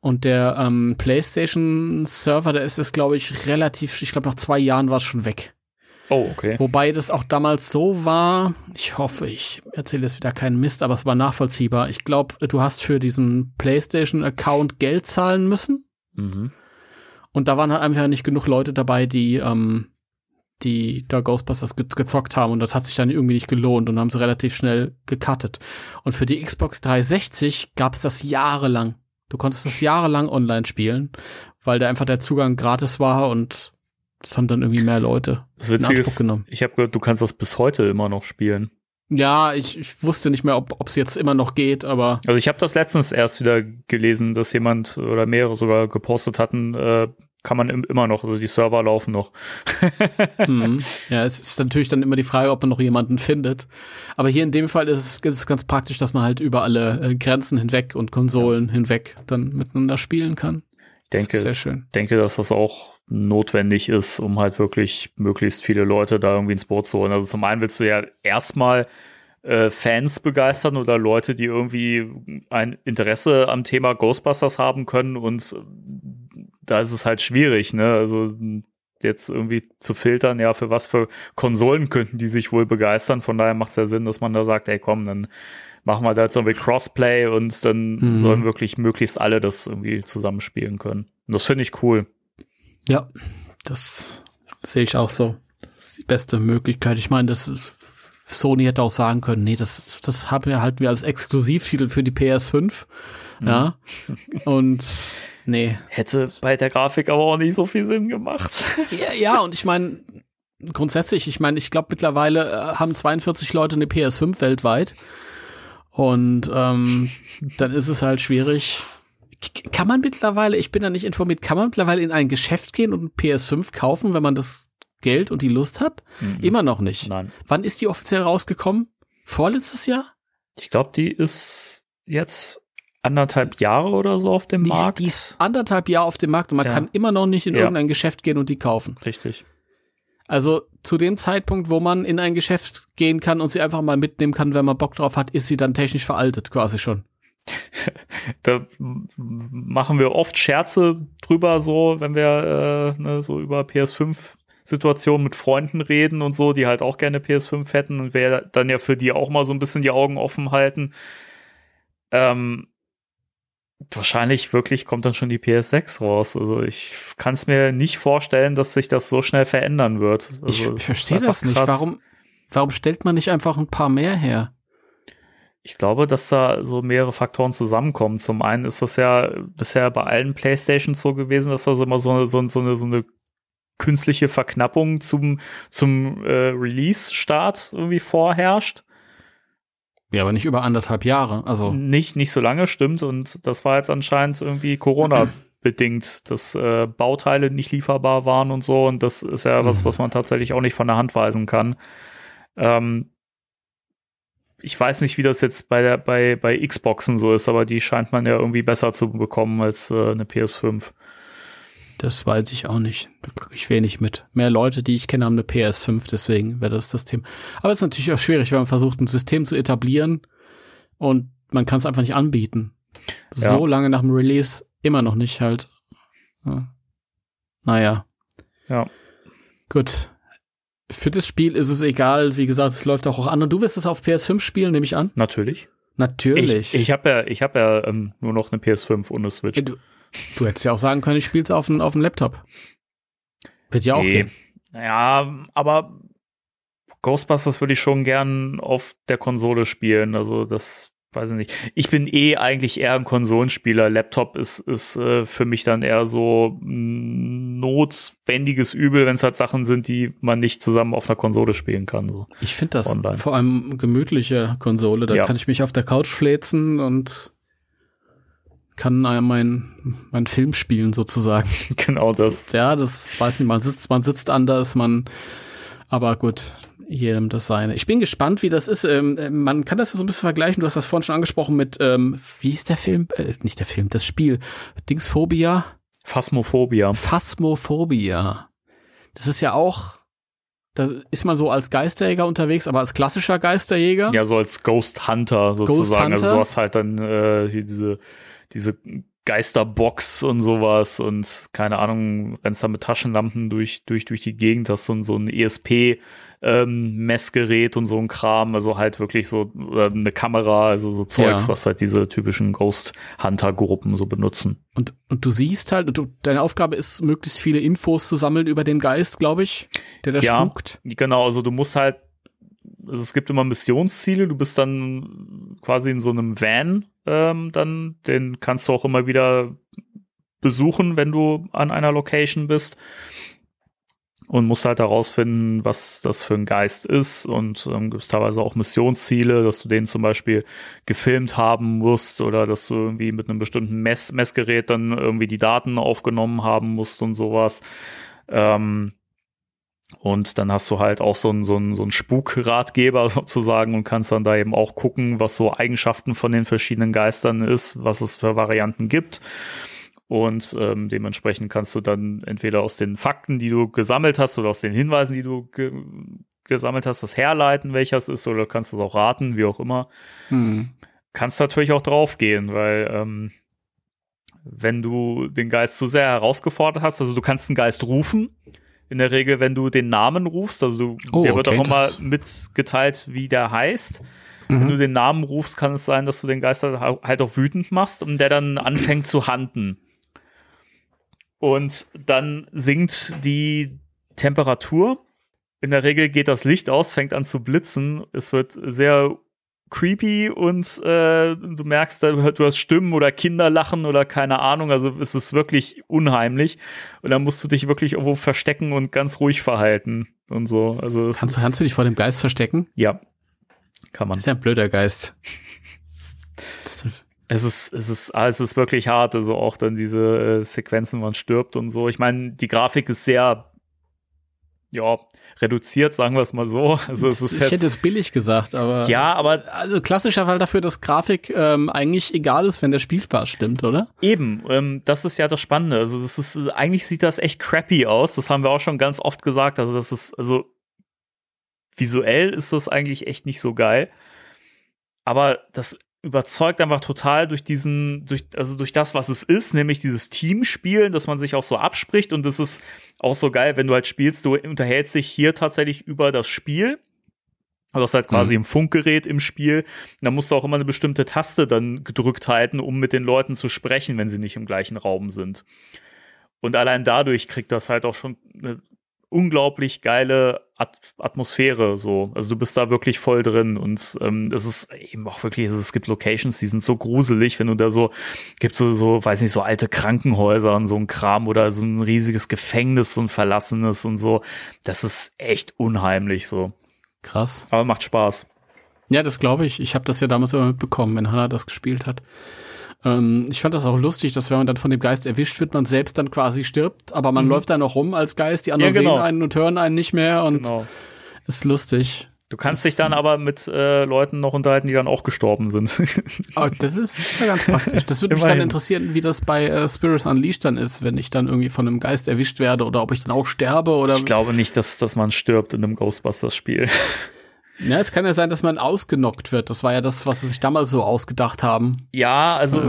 Und der ähm, PlayStation-Server, der ist es, glaube ich, relativ, ich glaube, nach zwei Jahren war es schon weg. Oh, okay. Wobei das auch damals so war, ich hoffe, ich erzähle jetzt wieder keinen Mist, aber es war nachvollziehbar. Ich glaube, du hast für diesen PlayStation-Account Geld zahlen müssen. Mhm. Und da waren halt einfach nicht genug Leute dabei, die, ähm, die da Ghostbusters ge gezockt haben und das hat sich dann irgendwie nicht gelohnt und haben sie relativ schnell gecuttet. Und für die Xbox 360 gab es das jahrelang. Du konntest das jahrelang online spielen, weil da einfach der Zugang gratis war und es haben dann irgendwie mehr Leute das Witzige ist, genommen. Ich habe gehört, du kannst das bis heute immer noch spielen. Ja, ich, ich wusste nicht mehr, ob es jetzt immer noch geht, aber. Also ich habe das letztens erst wieder gelesen, dass jemand oder mehrere sogar gepostet hatten, äh, kann man immer noch, also die Server laufen noch. [laughs] mhm. Ja, es ist natürlich dann immer die Frage, ob man noch jemanden findet. Aber hier in dem Fall ist es, ist es ganz praktisch, dass man halt über alle äh, Grenzen hinweg und Konsolen ja. hinweg dann miteinander spielen kann. Ich denke, das sehr schön. denke, dass das auch notwendig ist, um halt wirklich möglichst viele Leute da irgendwie ins Boot zu holen. Also zum einen willst du ja erstmal äh, Fans begeistern oder Leute, die irgendwie ein Interesse am Thema Ghostbusters haben können und da ist es halt schwierig, ne? Also jetzt irgendwie zu filtern, ja, für was für Konsolen könnten die sich wohl begeistern. Von daher macht es ja Sinn, dass man da sagt, ey komm, dann machen wir da jetzt irgendwie Crossplay und dann mhm. sollen wirklich möglichst alle das irgendwie zusammenspielen können. Und das finde ich cool. Ja, das sehe ich auch so. Die beste Möglichkeit. Ich meine, das ist, Sony hätte auch sagen können, nee, das, das haben wir halt wir als Exklusivtitel für die PS5. Mhm. Ja. Und nee. Hätte bei der Grafik aber auch nicht so viel Sinn gemacht. [laughs] Ja, ja und ich meine, grundsätzlich, ich meine, ich glaube mittlerweile äh, haben 42 Leute eine PS5 weltweit. Und ähm, dann ist es halt schwierig, kann man mittlerweile, ich bin da nicht informiert, kann man mittlerweile in ein Geschäft gehen und ein PS5 kaufen, wenn man das Geld und die Lust hat? Mhm. Immer noch nicht. Nein. Wann ist die offiziell rausgekommen? Vorletztes Jahr? Ich glaube, die ist jetzt anderthalb Jahre oder so auf dem die, Markt. Die ist anderthalb Jahre auf dem Markt und man ja. kann immer noch nicht in ja. irgendein Geschäft gehen und die kaufen. Richtig. Also zu dem Zeitpunkt, wo man in ein Geschäft gehen kann und sie einfach mal mitnehmen kann, wenn man Bock drauf hat, ist sie dann technisch veraltet quasi schon. Da machen wir oft Scherze drüber, so, wenn wir äh, ne, so über PS5 Situationen mit Freunden reden und so, die halt auch gerne PS5 hätten und wir dann ja für die auch mal so ein bisschen die Augen offen halten. Ähm, wahrscheinlich wirklich kommt dann schon die PS6 raus. Also ich kann es mir nicht vorstellen, dass sich das so schnell verändern wird. Also ich verstehe das nicht. Warum, warum stellt man nicht einfach ein paar mehr her? Ich glaube, dass da so mehrere Faktoren zusammenkommen. Zum einen ist das ja bisher bei allen Playstations so gewesen, dass da so immer so, so, so, eine, so eine künstliche Verknappung zum, zum äh, Release-Start irgendwie vorherrscht. Ja, aber nicht über anderthalb Jahre. Also nicht nicht so lange stimmt und das war jetzt anscheinend irgendwie Corona bedingt, [clears throat] dass äh, Bauteile nicht lieferbar waren und so und das ist ja was, mhm. was man tatsächlich auch nicht von der Hand weisen kann. Ähm, ich weiß nicht, wie das jetzt bei der bei bei Xboxen so ist, aber die scheint man ja irgendwie besser zu bekommen als äh, eine PS5. Das weiß ich auch nicht. Ich wenig mit. Mehr Leute, die ich kenne, haben eine PS5, deswegen wäre das das Thema. Aber es ist natürlich auch schwierig, wenn man versucht, ein System zu etablieren und man kann es einfach nicht anbieten. Ja. So lange nach dem Release immer noch nicht halt. Ja. Naja. Ja. Gut für das Spiel ist es egal. Wie gesagt, es läuft auch, an. Und du wirst es auf PS5 spielen, nehme ich an? Natürlich. Natürlich. Ich, ich habe ja, ich hab ja ähm, nur noch eine PS5 und eine Switch. Du, du hättest ja auch sagen können, ich spiele es auf dem auf Laptop. Wird ja auch nee. gehen. Ja, aber Ghostbusters würde ich schon gern auf der Konsole spielen. Also das weiß ich nicht. Ich bin eh eigentlich eher ein Konsolenspieler. Laptop ist, ist äh, für mich dann eher so notwendiges Übel, wenn es halt Sachen sind, die man nicht zusammen auf einer Konsole spielen kann. So. Ich finde das Online. vor allem gemütliche Konsole. Da ja. kann ich mich auf der Couch fläzen und kann mein, mein Film spielen sozusagen. [laughs] Genau das. Ja, das weiß nicht, man sitzt, man sitzt anders, man, aber gut. Jedem das seine. Ich bin gespannt, wie das ist. Ähm, äh, man kann das ja so ein bisschen vergleichen. Du hast das vorhin schon angesprochen mit, ähm, wie ist der Film? Äh, nicht der Film, das Spiel. Dingsphobia. Phasmophobia. Phasmophobia. Das ist ja auch, da ist man so als Geisterjäger unterwegs, aber als klassischer Geisterjäger. Ja, so als Ghost Hunter sozusagen. Ghost Hunter. Also du hast halt dann äh, diese, diese Geisterbox und sowas und keine Ahnung, rennst da mit Taschenlampen durch, durch, durch die Gegend, hast so, so ein ESP ähm, Messgerät und so ein Kram, also halt wirklich so äh, eine Kamera, also so Zeugs, ja. was halt diese typischen Ghost Hunter Gruppen so benutzen. Und, und du siehst halt, du, deine Aufgabe ist, möglichst viele Infos zu sammeln über den Geist, glaube ich, der da ja, spukt. Genau, also du musst halt, also es gibt immer Missionsziele, du bist dann quasi in so einem Van, ähm, dann, den kannst du auch immer wieder besuchen, wenn du an einer Location bist und musst halt herausfinden, was das für ein Geist ist und ähm, gibt es teilweise auch Missionsziele, dass du den zum Beispiel gefilmt haben musst oder dass du irgendwie mit einem bestimmten Mess Messgerät dann irgendwie die Daten aufgenommen haben musst und sowas. Ähm, und dann hast du halt auch so einen so einen, so einen Spukratgeber [laughs] sozusagen und kannst dann da eben auch gucken, was so Eigenschaften von den verschiedenen Geistern ist, was es für Varianten gibt. Und ähm, dementsprechend kannst du dann entweder aus den Fakten, die du gesammelt hast, oder aus den Hinweisen, die du ge gesammelt hast, das herleiten, welcher es ist, oder kannst du es auch raten, wie auch immer. Hm. Kannst natürlich auch draufgehen, weil ähm, wenn du den Geist zu sehr herausgefordert hast, also du kannst den Geist rufen, in der Regel, wenn du den Namen rufst, also du, oh, der wird okay, auch immer mitgeteilt, wie der heißt. Mhm. Wenn du den Namen rufst, kann es sein, dass du den Geist halt auch wütend machst und der dann anfängt zu handen. Und dann sinkt die Temperatur. In der Regel geht das Licht aus, fängt an zu blitzen. Es wird sehr creepy und äh, du merkst, du hast Stimmen oder Kinder lachen oder keine Ahnung. Also es ist wirklich unheimlich. Und dann musst du dich wirklich irgendwo verstecken und ganz ruhig verhalten und so. Also kannst, du, kannst du dich vor dem Geist verstecken? Ja, kann man. Das ist ja ein blöder Geist. Es ist, es ist, ah, es ist wirklich hart, also auch dann diese äh, Sequenzen, man stirbt und so. Ich meine, die Grafik ist sehr, ja, reduziert, sagen wir es mal so. Also es ist ich jetzt, hätte es billig gesagt, aber ja, aber also klassischer Fall dafür, dass Grafik ähm, eigentlich egal ist, wenn der Spielspaß stimmt, oder? Eben, ähm, das ist ja das Spannende. Also das ist eigentlich sieht das echt crappy aus. Das haben wir auch schon ganz oft gesagt. Also das ist also visuell ist das eigentlich echt nicht so geil. Aber das überzeugt einfach total durch diesen, durch, also durch das, was es ist, nämlich dieses Teamspielen, dass man sich auch so abspricht und das ist auch so geil, wenn du halt spielst, du unterhältst dich hier tatsächlich über das Spiel. Du hast halt quasi mhm. ein Funkgerät im Spiel. Da musst du auch immer eine bestimmte Taste dann gedrückt halten, um mit den Leuten zu sprechen, wenn sie nicht im gleichen Raum sind. Und allein dadurch kriegt das halt auch schon eine unglaublich geile At Atmosphäre so. Also du bist da wirklich voll drin und ähm, es ist eben auch wirklich, es gibt Locations, die sind so gruselig, wenn du da so, gibt so, so, weiß nicht, so alte Krankenhäuser und so ein Kram oder so ein riesiges Gefängnis, so ein verlassenes und so. Das ist echt unheimlich so. Krass. Aber macht Spaß. Ja, das glaube ich. Ich habe das ja damals immer mitbekommen, wenn Hannah das gespielt hat. Ähm, ich fand das auch lustig, dass wenn man dann von dem Geist erwischt wird, man selbst dann quasi stirbt, aber man mhm. läuft da noch rum als Geist, die anderen ja, genau. sehen einen und hören einen nicht mehr und genau. ist lustig. Du kannst das, dich dann aber mit äh, Leuten noch unterhalten, die dann auch gestorben sind. oh, [laughs] das ist ja ganz [laughs] praktisch. Das würde mich dann interessieren, wie das bei äh, Spirit Unleashed dann ist, wenn ich dann irgendwie von einem Geist erwischt werde oder ob ich dann auch sterbe oder. Ich glaube nicht, dass, dass man stirbt in einem Ghostbusters-Spiel. Ja, es kann ja sein, dass man ausgenockt wird. Das war ja das, was sie sich damals so ausgedacht haben. Ja, also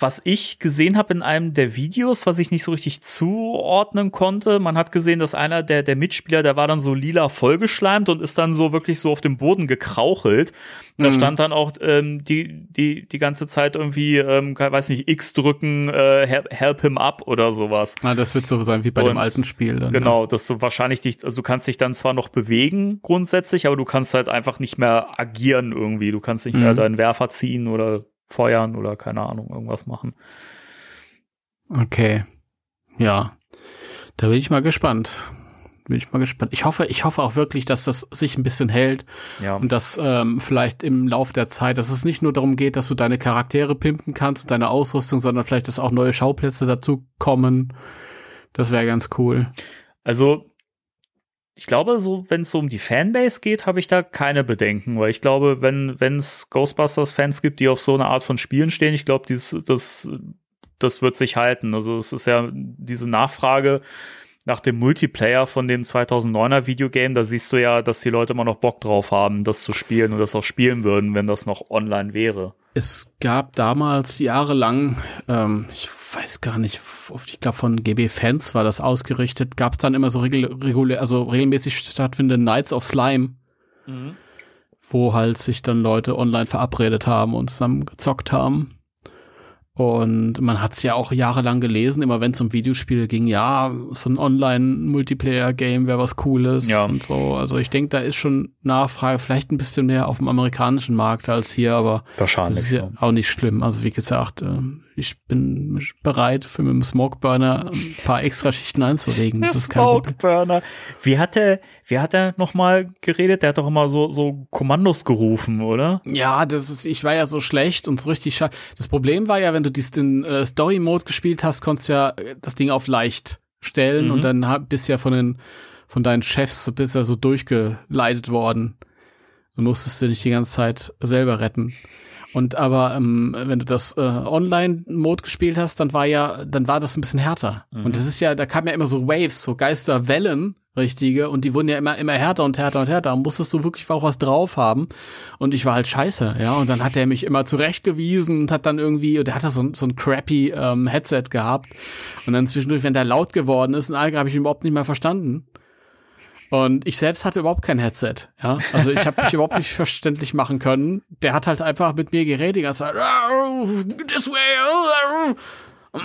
was ich gesehen habe in einem der Videos, was ich nicht so richtig zuordnen konnte, man hat gesehen, dass einer der, der Mitspieler, der war dann so lila vollgeschleimt und ist dann so wirklich so auf dem Boden gekrauchelt. Da mhm. stand dann auch ähm, die, die, die ganze Zeit irgendwie, ähm, weiß nicht, X drücken, äh, help him up oder sowas. Ah, das wird so sein wie bei und, dem alten Spiel dann. Genau, ja. dass du wahrscheinlich dich, also du kannst dich dann zwar noch bewegen grundsätzlich, aber du kannst halt einfach nicht mehr agieren irgendwie. Du kannst nicht mhm. mehr deinen Werfer ziehen oder feuern oder keine Ahnung, irgendwas machen. Okay. Ja. Da bin ich mal gespannt. Bin ich mal gespannt. Ich hoffe, ich hoffe auch wirklich, dass das sich ein bisschen hält ja. und dass ähm, vielleicht im Lauf der Zeit, dass es nicht nur darum geht, dass du deine Charaktere pimpen kannst, deine Ausrüstung, sondern vielleicht, dass auch neue Schauplätze dazu kommen. Das wäre ganz cool. Also ich glaube, so, wenn es so um die Fanbase geht, habe ich da keine Bedenken, weil ich glaube, wenn wenn es Ghostbusters-Fans gibt, die auf so eine Art von Spielen stehen, ich glaube, dieses das das wird sich halten. Also es ist ja diese Nachfrage nach dem Multiplayer von dem 2009er Videogame, da siehst du ja, dass die Leute immer noch Bock drauf haben, das zu spielen und das auch spielen würden, wenn das noch online wäre. Es gab damals jahrelang, ähm, ich weiß gar nicht, ich glaube von GB Fans war das ausgerichtet, gab es dann immer so regul regulär, also regelmäßig stattfindende Nights of Slime, mhm. wo halt sich dann Leute online verabredet haben und zusammen gezockt haben. Und man hat es ja auch jahrelang gelesen, immer wenn es um Videospiele ging, ja, so ein Online-Multiplayer-Game wäre was Cooles ja. und so. Also ich denke, da ist schon Nachfrage, vielleicht ein bisschen mehr auf dem amerikanischen Markt als hier, aber Wahrscheinlich, das ist ja, auch nicht schlimm. Also wie gesagt, äh, ich bin bereit, für mit dem Smokeburner ein paar extra Schichten einzulegen. Das ist kein Smokeburner. Wie hat er, wie hat er nochmal geredet? Der hat doch immer so, so Kommandos gerufen, oder? Ja, das ist, ich war ja so schlecht und so richtig schade. Das Problem war ja, wenn du dies, den äh, Story-Mode gespielt hast, konntest ja äh, das Ding auf leicht stellen mhm. und dann bist ja von den, von deinen Chefs bist ja so durchgeleitet worden. Du musstest du nicht die ganze Zeit selber retten. Und aber ähm, wenn du das äh, Online-Mode gespielt hast, dann war ja, dann war das ein bisschen härter. Mhm. Und das ist ja, da kamen ja immer so Waves, so Geisterwellen, richtige, und die wurden ja immer, immer härter und härter und härter. Da musstest du wirklich auch was drauf haben. Und ich war halt scheiße, ja. Und dann hat er mich immer zurechtgewiesen und hat dann irgendwie, und der hatte so, so ein crappy ähm, Headset gehabt. Und dann zwischendurch, wenn der laut geworden ist, und habe ich ihn überhaupt nicht mehr verstanden. Und ich selbst hatte überhaupt kein Headset. Ja, also ich habe mich [laughs] überhaupt nicht verständlich machen können. Der hat halt einfach mit mir geredet, die ganze Zeit. This way.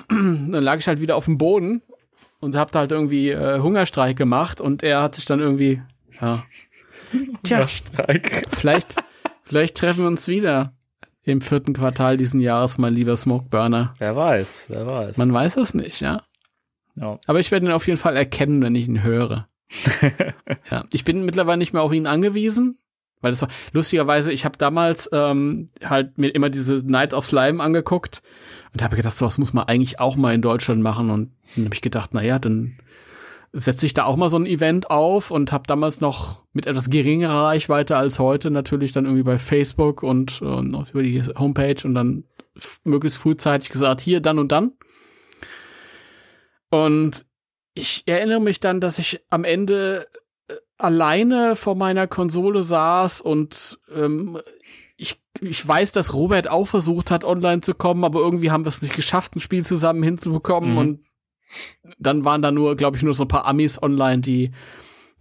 Dann lag ich halt wieder auf dem Boden und hab da halt irgendwie äh, Hungerstreik gemacht und er hat sich dann irgendwie, ja. Tja, vielleicht, vielleicht treffen wir uns wieder im vierten Quartal diesen Jahres, mein lieber Smokeburner. Wer weiß, wer weiß. Man weiß es nicht, ja. ja. Aber ich werde ihn auf jeden Fall erkennen, wenn ich ihn höre. Ja, ich bin mittlerweile nicht mehr auf ihn angewiesen, weil das war lustigerweise, ich habe damals ähm, halt mir immer diese Night of Slime angeguckt und habe gedacht, so was muss man eigentlich auch mal in Deutschland machen und dann habe ich gedacht, naja, dann setze ich da auch mal so ein Event auf und habe damals noch mit etwas geringerer Reichweite als heute natürlich dann irgendwie bei Facebook und, und über die Homepage und dann möglichst frühzeitig gesagt, hier, dann und dann. Und ich erinnere mich dann, dass ich am Ende äh, alleine vor meiner Konsole saß und ähm, ich, ich weiß, dass Robert auch versucht hat, online zu kommen, aber irgendwie haben wir es nicht geschafft, ein Spiel zusammen hinzubekommen. Mhm. Und dann waren da nur, glaube ich, nur so ein paar Amis online, die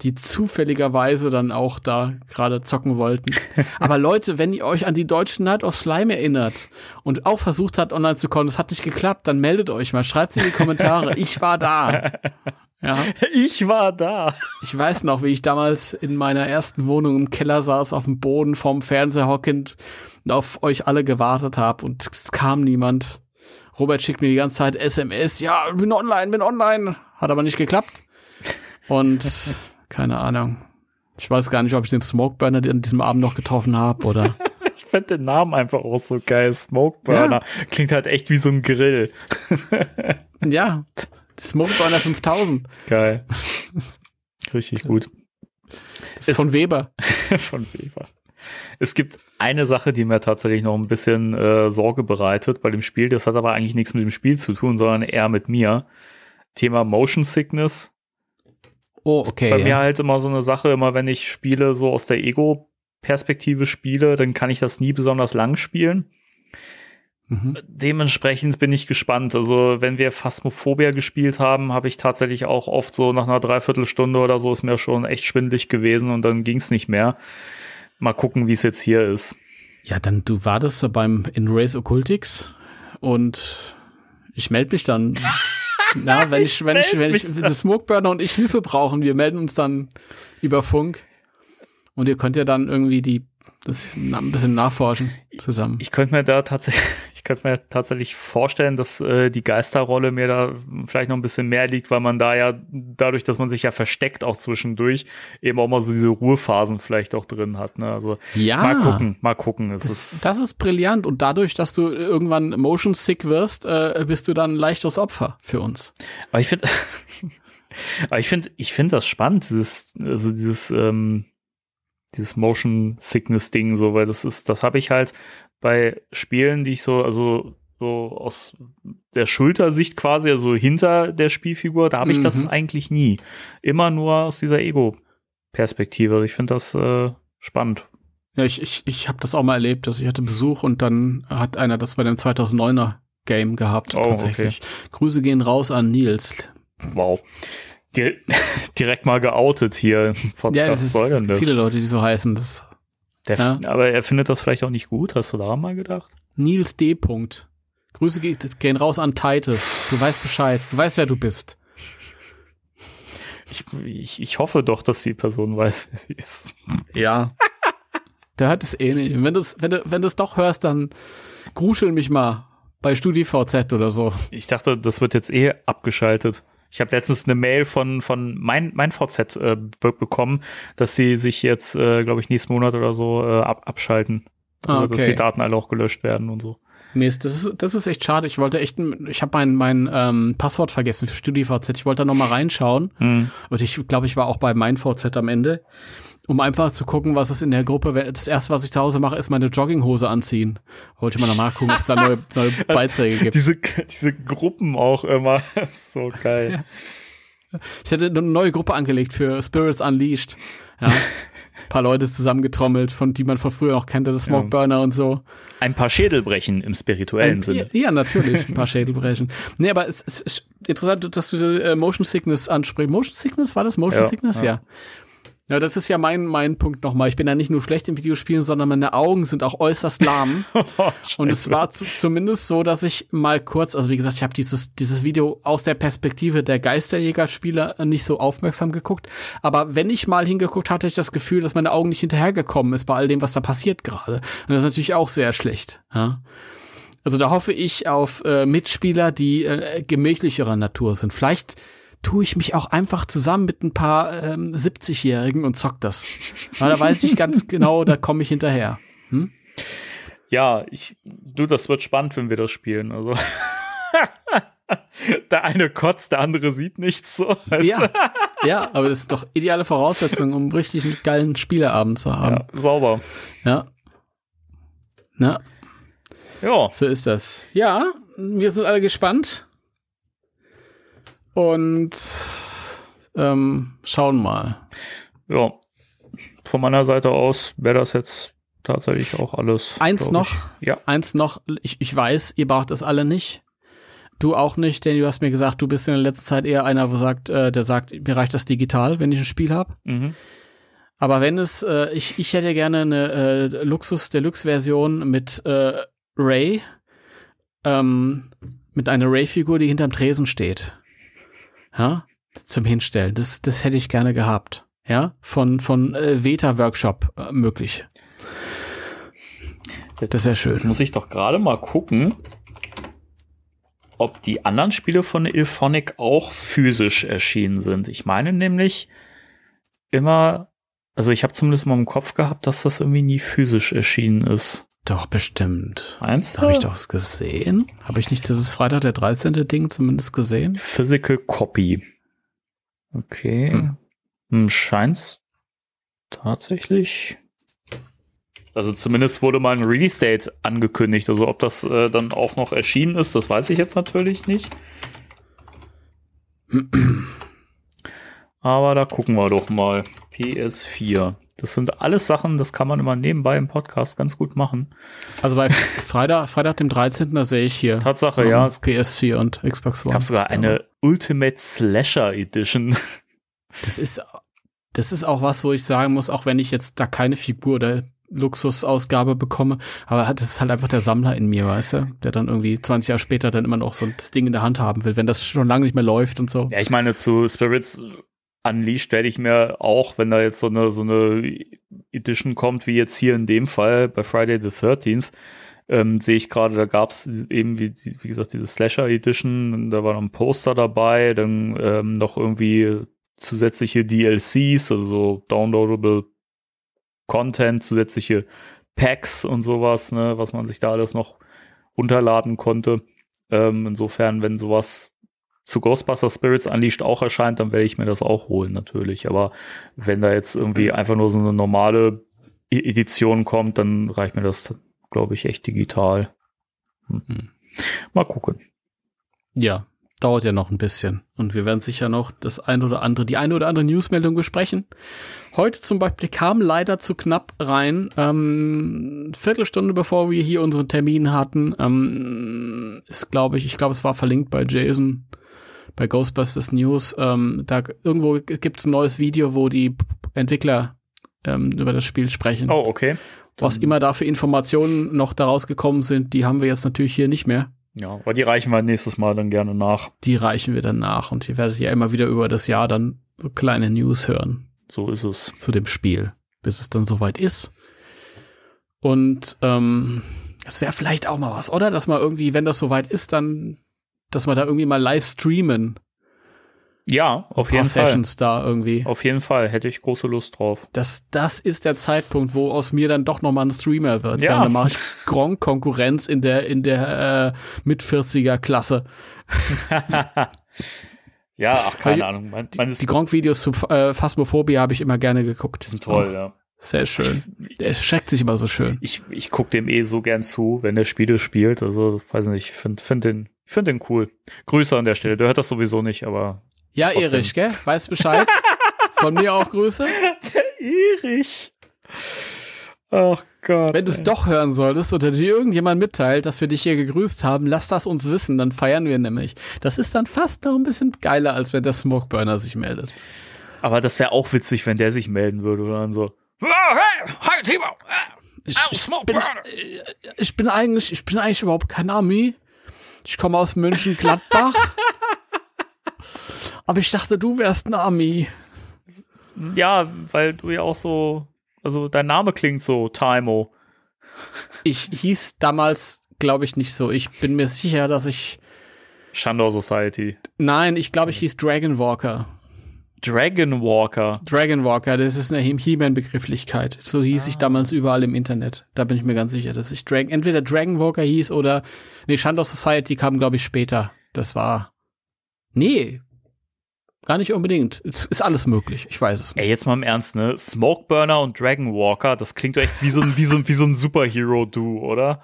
die zufälligerweise dann auch da gerade zocken wollten. [laughs] Aber Leute, wenn ihr euch an die deutschen Night of Slime erinnert und auch versucht hat, online zu kommen, das hat nicht geklappt, dann meldet euch mal, schreibt in die Kommentare. [laughs] Ich war da. Ja. Ich war da. Ich weiß noch, wie ich damals in meiner ersten Wohnung im Keller saß, auf dem Boden vorm Fernseher hockend und auf euch alle gewartet habe und es kam niemand. Robert schickt mir die ganze Zeit SMS, ja, bin online, bin online. Hat aber nicht geklappt. Und [laughs] keine Ahnung. Ich weiß gar nicht, ob ich den Smokeburner an diesem Abend noch getroffen habe oder. [laughs] ich finde den Namen einfach auch so geil. Smokeburner. Ja. Klingt halt echt wie so ein Grill. [laughs] ja. Smokeburner 5000. Geil. [laughs] Richtig gut. Das ist von Weber. von Weber. Es gibt eine Sache, die mir tatsächlich noch ein bisschen äh, Sorge bereitet bei dem Spiel. Das hat aber eigentlich nichts mit dem Spiel zu tun, sondern eher mit mir. Thema Motion Sickness Oh, okay. bei mir halt immer so eine Sache, immer wenn ich Spiele so aus der Ego-Perspektive spiele, dann kann ich das nie besonders lang spielen. Mhm. Dementsprechend bin ich gespannt. Also, wenn wir Phasmophobia gespielt haben, habe ich tatsächlich auch oft so nach einer Dreiviertelstunde oder so ist mir schon echt schwindlig gewesen und dann ging es nicht mehr. Mal gucken, wie es jetzt hier ist. Ja, dann du wartest beim In Race Occultix und ich melde mich dann. [laughs] Na, [laughs] wenn ich, wenn ich, wenn ich, wenn Smokeburner und ich Hilfe brauchen, wir melden uns dann über Funk. Und ihr könnt ja dann irgendwie die das ein bisschen nachforschen zusammen. Ich könnte mir da tatsächlich, [laughs] ich könnte mir tatsächlich vorstellen, dass äh, die Geisterrolle mir da vielleicht noch ein bisschen mehr liegt, weil man da ja dadurch, dass man sich ja versteckt auch zwischendurch, eben auch mal so diese Ruhephasen vielleicht auch drin hat. Ne? Also ja, mal gucken, mal gucken. Es das, ist, das ist brillant und dadurch, dass du irgendwann motion sick wirst, äh, bist du dann ein leichtes Opfer für uns. Aber ich finde [laughs] Aber ich finde, ich finde das spannend, dieses, also dieses, ähm, dieses Motion Sickness Ding, so, weil das ist, das habe ich halt bei Spielen, die ich so, also so aus der Schultersicht quasi, also hinter der Spielfigur, da habe ich mhm. das eigentlich nie. Immer nur aus dieser Ego-Perspektive. Also ich finde das äh, spannend. Ja, ich, ich, ich habe das auch mal erlebt. Also ich hatte Besuch und dann hat einer das bei dem 2009er Game gehabt, oh, tatsächlich. Okay. Grüße gehen raus an Nils. Wow. Di [laughs] direkt mal geoutet hier. Podcast. Ja, das ist, viele Leute, die so heißen. Das, der, ja. Aber er findet das vielleicht auch nicht gut. Hast du daran mal gedacht? Nils D. -Punkt. Grüße gehen raus an Titus. Du weißt Bescheid. Du weißt, wer du bist. Ich, ich, ich hoffe doch, dass die Person weiß, wer sie ist. Ja. [laughs] Der hat es eh nicht. wenn du es wenn du, wenn doch hörst, dann gruschel mich mal bei StudiVZ oder so. Ich dachte, das wird jetzt eh abgeschaltet. Ich habe letztens eine Mail von, von mein, mein VZ äh, bekommen, dass sie sich jetzt, äh, glaube ich, nächsten Monat oder so äh, ab, abschalten. Also, okay. dass die Daten alle auch gelöscht werden und so. Mist, das ist, das ist echt schade. Ich wollte echt, ich habe mein, mein ähm, Passwort vergessen für StudiVZ. Ich wollte da noch mal reinschauen. Mhm. Und ich glaube, ich war auch bei mein VZ am Ende um einfach zu gucken, was es in der Gruppe, das erste, was ich zu Hause mache, ist meine Jogginghose anziehen. Wollte ich mal nachgucken, ob es da neue, neue [laughs] Beiträge gibt. Diese, diese Gruppen auch immer, [laughs] so geil. Ja. Ich hätte eine neue Gruppe angelegt für Spirits Unleashed. Ja. Ein [laughs] paar Leute zusammengetrommelt, von die man von früher auch kannte, das Smokeburner ja. und so. Ein paar Schädelbrechen im spirituellen ein, Sinne. Ja, natürlich, ein paar Schädelbrechen. Nee, aber es, ist interessant, dass du äh, Motion Sickness ansprichst. Motion Sickness, war das Motion ja, Sickness? Ja. Ja. Das ist ja mein, mein Punkt nochmal. Ich bin ja nicht nur schlecht in Videospielen, sondern meine Augen sind auch äußerst lahm. [laughs] oh, und es war zu, zumindest so, dass ich mal kurz, also wie gesagt, ich habe dieses, dieses Video aus der Perspektive der Geisterjäger-Spieler nicht so aufmerksam geguckt. Aber wenn ich mal hingeguckt hatte, ich das Gefühl, dass meine Augen nicht hinterhergekommen ist bei all dem, was da passiert gerade. Und das ist natürlich auch sehr schlecht. Ja? Also da hoffe ich auf äh, Mitspieler, die äh, gemächlicherer Natur sind. Vielleicht tue ich mich auch einfach zusammen mit ein paar ähm, 70-Jährigen und zock das. Weil da weiß ich ganz [laughs] genau, da komme ich hinterher. Hm? Ja, ich, du, das wird spannend, wenn wir das spielen. Also. [laughs] der eine kotzt, der andere sieht nichts so. Ja, ja, aber das ist doch ideale Voraussetzung, um richtig einen geilen Spieleabend zu haben. Ja, sauber. Ja. Na. Ja. So ist das. Ja, wir sind alle gespannt. Und ähm, schauen mal. Ja, von meiner Seite aus wäre das jetzt tatsächlich auch alles. Eins noch, ich. ja. eins noch, ich, ich weiß, ihr braucht das alle nicht. Du auch nicht, denn du hast mir gesagt, du bist in der letzten Zeit eher einer, wo sagt, äh, der sagt, mir reicht das digital, wenn ich ein Spiel habe. Mhm. Aber wenn es, äh, ich, ich hätte gerne eine äh, Luxus Deluxe-Version mit äh, Ray, ähm, mit einer Ray-Figur, die hinterm Tresen steht ja, zum Hinstellen. Das, das hätte ich gerne gehabt. Ja, von, von äh, Veta-Workshop äh, möglich. Das wäre schön. Jetzt muss ich doch gerade mal gucken, ob die anderen Spiele von Ilphonic auch physisch erschienen sind. Ich meine nämlich immer, also ich habe zumindest mal im Kopf gehabt, dass das irgendwie nie physisch erschienen ist. Doch, bestimmt. Meinst du? Habe ich doch was gesehen? Habe ich nicht dieses Freitag der 13. Ding zumindest gesehen? Physical Copy. Okay. Hm. Hm, scheint's tatsächlich. Also zumindest wurde mal ein Release Date angekündigt. Also ob das äh, dann auch noch erschienen ist, das weiß ich jetzt natürlich nicht. [clears throat] Aber da gucken wir doch mal. PS4. Das sind alles Sachen, das kann man immer nebenbei im Podcast ganz gut machen. Also bei Freitag, Freitag dem 13. da sehe ich hier. Tatsache, um, ja. PS4 und Xbox One. Es gab sogar eine ja. Ultimate Slasher Edition. Das ist, das ist auch was, wo ich sagen muss, auch wenn ich jetzt da keine Figur oder Luxusausgabe bekomme, aber das ist halt einfach der Sammler in mir, weißt du, der dann irgendwie 20 Jahre später dann immer noch so das Ding in der Hand haben will, wenn das schon lange nicht mehr läuft und so. Ja, ich meine, zu Spirits Unleashed stelle ich mir auch, wenn da jetzt so eine, so eine Edition kommt, wie jetzt hier in dem Fall bei Friday the 13th, ähm, sehe ich gerade, da gab es eben, wie, wie gesagt, diese Slasher Edition, da war noch ein Poster dabei, dann ähm, noch irgendwie zusätzliche DLCs, also downloadable Content, zusätzliche Packs und sowas, ne, was man sich da alles noch runterladen konnte. Ähm, insofern, wenn sowas zu Ghostbusters Spirits Unleashed auch erscheint, dann werde ich mir das auch holen, natürlich. Aber wenn da jetzt irgendwie einfach nur so eine normale e- Edition kommt, dann reicht mir das, glaube ich, echt digital. Hm. hm. Mal gucken. Ja, dauert ja noch ein bisschen. Und wir werden sicher noch das ein oder andere, die eine oder andere Newsmeldung besprechen. Heute zum Beispiel kam leider zu knapp rein. Ähm, Viertelstunde bevor wir hier unseren Termin hatten, ähm, ist glaube ich, ich glaube, es war verlinkt bei Jason bei Ghostbusters News. Ähm, da irgendwo gibt es ein neues Video, wo die Entwickler ähm, über das Spiel sprechen. Oh, okay. Dann Was immer da für Informationen noch daraus gekommen sind, die haben wir jetzt natürlich hier nicht mehr. Ja, aber die reichen wir nächstes Mal dann gerne nach. Die reichen wir dann nach und ihr werdet ja immer wieder über das Jahr dann so kleine News hören. So ist es. Zu dem Spiel, bis es dann soweit ist. Und ähm, das wäre vielleicht auch mal was, oder? Dass man irgendwie, wenn das soweit ist, dann, dass wir da irgendwie mal live streamen. Ja, auf jeden Sessions Fall. da irgendwie. Auf jeden Fall, hätte ich große Lust drauf. Das, das ist der Zeitpunkt, wo aus mir dann doch noch mal ein Streamer wird. Ja. ja dann mache ich Gronk Konkurrenz in der in der äh, mit 40er Klasse. [laughs] ja, ach keine ich, Ahnung. Man, man die, die Gronk Videos zu äh, Phasmophobia habe ich immer gerne geguckt. Die sind toll, ja. Sehr schön. Der schreckt sich immer so schön. Ich, ich gucke dem eh so gern zu, wenn der Spiele spielt. Also, weiß nicht, ich finde find den, find den cool. Grüße an der Stelle. Der hört das sowieso nicht, aber ja, Trotzdem. Erich, gell? Weißt Bescheid? [laughs] Von mir auch Grüße. Der Erich. Ach Gott. Wenn du es doch hören solltest oder dir irgendjemand mitteilt, dass wir dich hier gegrüßt haben, lass das uns wissen, dann feiern wir nämlich. Das ist dann fast noch ein bisschen geiler, als wenn der Smokeburner sich meldet. Aber das wäre auch witzig, wenn der sich melden würde oder dann so. Oh, hey, hi Timo. Ich, ich, bin, ich bin eigentlich, ich bin eigentlich überhaupt kein Ami. Ich komme aus München Gladbach. Aber ich dachte, du wärst ein Ami. Ja, weil du ja auch so, also dein Name klingt so, Taimo. Ich hieß damals, glaube ich, nicht so. Ich bin mir sicher, dass ich. Shandor Society. Nein, ich glaube, ich hieß Dragon Walker. Dragon Walker. Dragon Walker, das ist eine He-Man-Begrifflichkeit. So hieß ah. ich damals überall im Internet. Da bin ich mir ganz sicher, dass ich Dragon, entweder Dragon Walker hieß oder, nee, Shandor Society kam, glaube ich, später. Das war, nee, Gar nicht unbedingt. Es ist alles möglich. Ich weiß es nicht. Ey, jetzt mal im Ernst, ne? Smokeburner und Dragon Walker, das klingt doch echt wie so ein, wie so, wie so ein Superhero-Duo, oder?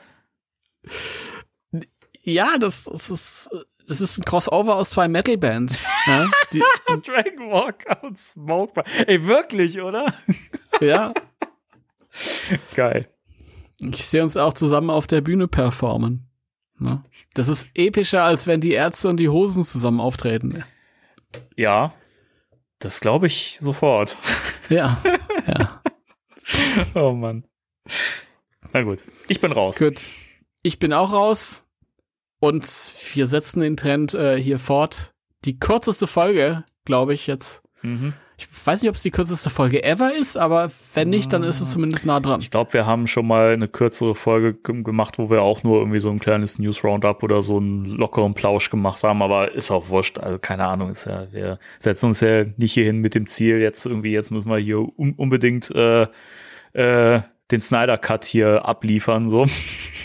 Ja, das, das ist, das ist ein Crossover aus zwei Metal-Bands. [laughs] ne? Dragon Walker und Smokeburner. Ey, wirklich, oder? [laughs] ja. Geil. Ich sehe uns auch zusammen auf der Bühne performen. Ne? Das ist epischer, als wenn die Ärzte und die Hosen zusammen auftreten. Ja, das glaube ich sofort. Ja, ja. [laughs] oh Mann. Na gut, ich bin raus. Gut, ich bin auch raus. Und wir setzen den Trend äh, hier fort. Die kürzeste Folge, glaube ich, jetzt. Mhm. Ich weiß nicht, ob es die kürzeste Folge ever ist, aber wenn nicht, dann ist es zumindest nah dran. Ich glaube, wir haben schon mal eine kürzere Folge gemacht, wo wir auch nur irgendwie so ein kleines News Roundup oder so einen lockeren Plausch gemacht haben, aber ist auch wurscht. Also keine Ahnung, ist ja, wir setzen uns ja nicht hierhin mit dem Ziel, jetzt irgendwie, jetzt müssen wir hier un unbedingt äh, äh, den Snyder Cut hier abliefern, so.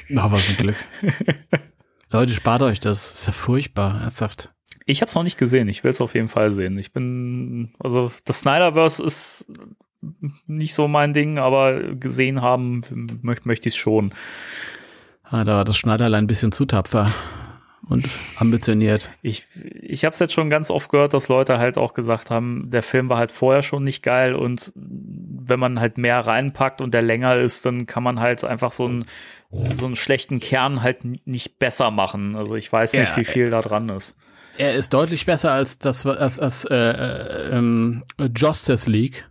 Na, was ein Glück. [laughs] Leute, spart euch das. Ist ja furchtbar, ernsthaft. Ich habe es noch nicht gesehen. Ich will es auf jeden Fall sehen. Ich bin, also das Snyderverse ist nicht so mein Ding, aber gesehen haben möchte möcht ich es schon. Ah, da war das Schneiderlein ein bisschen zu tapfer und ambitioniert. Ich, ich habe es jetzt schon ganz oft gehört, dass Leute halt auch gesagt haben, der Film war halt vorher schon nicht geil und wenn man halt mehr reinpackt und der länger ist, dann kann man halt einfach so einen so einen schlechten Kern halt nicht besser machen. Also ich weiß nicht, ja, wie viel da dran ist. Er ist deutlich besser als das als, als äh, äh, ähm, Justice League.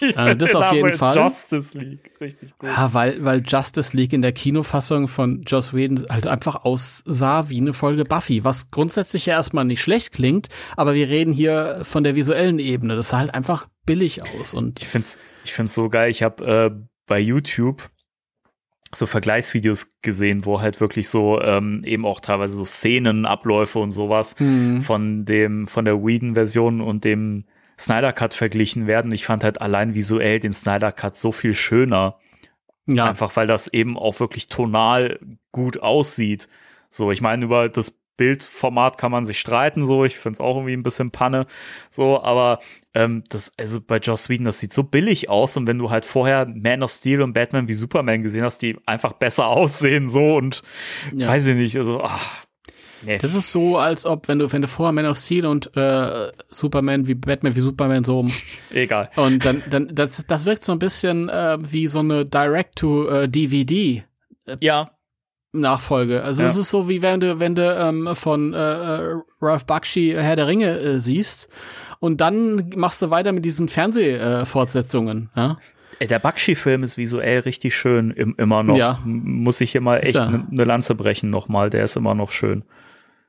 [laughs] also das auf jeden Fall. Justice League, richtig gut. Ja, weil, weil Justice League in der Kinofassung von Joss Whedon halt einfach aussah wie eine Folge Buffy, was grundsätzlich ja erstmal nicht schlecht klingt, aber wir reden hier von der visuellen Ebene. Das sah halt einfach billig aus. Und ich find's, ich find's so geil. Ich habe äh, bei YouTube so Vergleichsvideos gesehen, wo halt wirklich so ähm, eben auch teilweise so Szenen, Abläufe und sowas mhm. von dem von der Whedon-Version und dem Snyder Cut verglichen werden. Ich fand halt allein visuell den Snyder Cut so viel schöner. Ja. Einfach weil das eben auch wirklich tonal gut aussieht. So, ich meine, über das Bildformat kann man sich streiten, so. Ich finde es auch irgendwie ein bisschen Panne, so. Aber ähm, das, also bei Joss Whedon, das sieht so billig aus. Und wenn du halt vorher Man of Steel und Batman wie Superman gesehen hast, die einfach besser [laughs] aussehen, so. Und ja. weiß ich nicht, also, ach, Nee. Das ist so, als ob, wenn du, wenn du vorher Man of Steel und äh, Superman wie Batman wie Superman so. [laughs] Egal. Und dann, dann, das, das wirkt so ein bisschen äh, wie so eine Direct-to-DVD. Äh, ja. Nachfolge. Also ja. es ist so wie wenn du, wenn du ähm, von äh, äh Ralph Bakshi Herr der Ringe äh, siehst und dann machst du weiter mit diesen Fernsehfortsetzungen. Äh, ja? Der Bakshi-Film ist visuell richtig schön, im, immer noch. Ja. Muss ich hier mal echt eine ne Lanze brechen nochmal, der ist immer noch schön.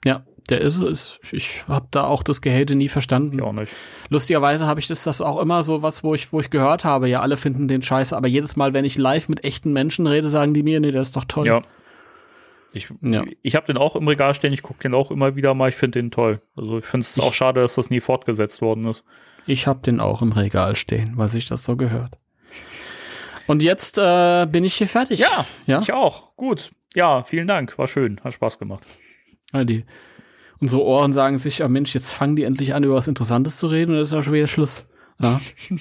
Ja, der ist es. Ich habe da auch das Gehälter nie verstanden. Ich auch nicht. Lustigerweise habe ich das, das auch immer so was, wo ich, wo ich gehört habe, ja, alle finden den scheiße, aber jedes Mal, wenn ich live mit echten Menschen rede, sagen die mir, nee, der ist doch toll. Ja. Ich, ja. ich habe den auch im Regal stehen, ich gucke den auch immer wieder mal, ich finde den toll. Also ich finde es auch schade, dass das nie fortgesetzt worden ist. Ich habe den auch im Regal stehen, weil sich das so gehört. Und jetzt äh, bin ich hier fertig. Ja, ja, ich auch. Gut. Ja, vielen Dank. War schön. Hat Spaß gemacht. Die, unsere Ohren sagen sich, oh Mensch, jetzt fangen die endlich an, über was Interessantes zu reden und das ist auch schon wieder Schluss. Ja. [laughs]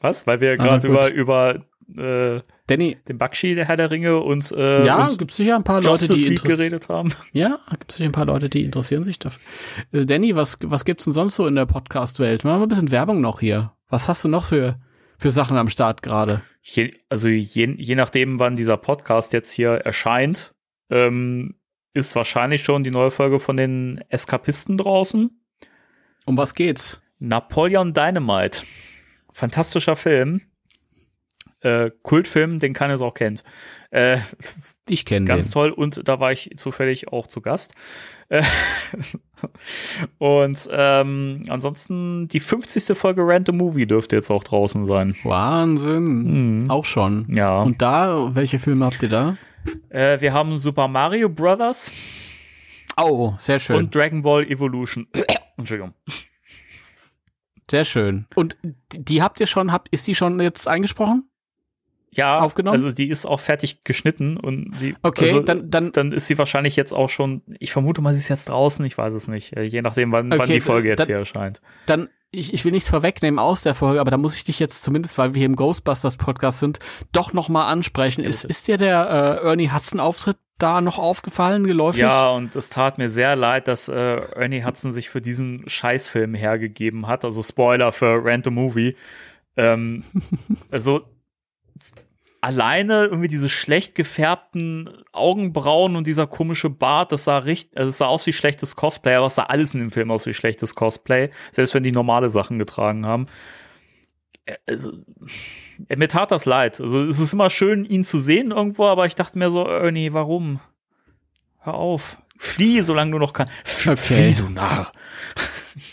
was? Weil wir gerade über, über äh, Danny. den Bakshi, der Herr der Ringe und äh, Ja, gibt sicher ein paar Leute, die geredet haben. Ja, gibt sicher ein paar Leute, die interessieren sich dafür. Äh, Danny, was, was gibt's denn sonst so in der Podcast-Welt? Machen wir ein bisschen Werbung noch hier. Was hast du noch für, für Sachen am Start gerade? also je, je nachdem, wann dieser Podcast jetzt hier erscheint, ähm, ist wahrscheinlich schon die neue Folge von den Eskapisten draußen. Um was geht's? Napoleon Dynamite. Fantastischer Film. Äh, Kultfilm, den keiner so auch kennt. Äh, ich kenne den. Ganz toll und da war ich zufällig auch zu Gast. Äh, [laughs] und ähm, ansonsten die 50. Folge Random Movie dürfte jetzt auch draußen sein. Wahnsinn. Mhm. Auch schon. Ja. Und da, welche Filme habt ihr da? Äh, wir haben Super Mario Brothers. Oh, sehr schön. Und Dragon Ball Evolution. [coughs] Entschuldigung. Sehr schön. Und die, die habt ihr schon, habt, ist die schon jetzt eingesprochen? Ja, aufgenommen? also die ist auch fertig geschnitten und die, okay, also, dann, dann, dann ist sie wahrscheinlich jetzt auch schon, ich vermute mal, sie ist jetzt draußen, ich weiß es nicht, äh, je nachdem, wann, okay, wann die Folge jetzt dann, hier erscheint. Dann, ich, ich will nichts vorwegnehmen aus der Folge, aber da muss ich dich jetzt zumindest, weil wir hier im Ghostbusters Podcast sind, doch noch mal ansprechen. Ist, ist dir der äh, Ernie Hudson Auftritt da noch aufgefallen, geläufig? Ja, und es tat mir sehr leid, dass äh, Ernie Hudson sich für diesen Scheißfilm hergegeben hat. Also Spoiler für Random Movie. Ähm, [laughs] also alleine irgendwie diese schlecht gefärbten Augenbrauen und dieser komische Bart, das sah richtig, also es sah aus wie schlechtes Cosplay, aber es sah alles in dem Film aus wie schlechtes Cosplay, selbst wenn die normale Sachen getragen haben. Also, mir tat das leid. Also es ist immer schön, ihn zu sehen irgendwo, aber ich dachte mir so, Ernie, warum? Hör auf. Flieh, solange du noch kannst. Okay. Flieh, du Narr. [laughs]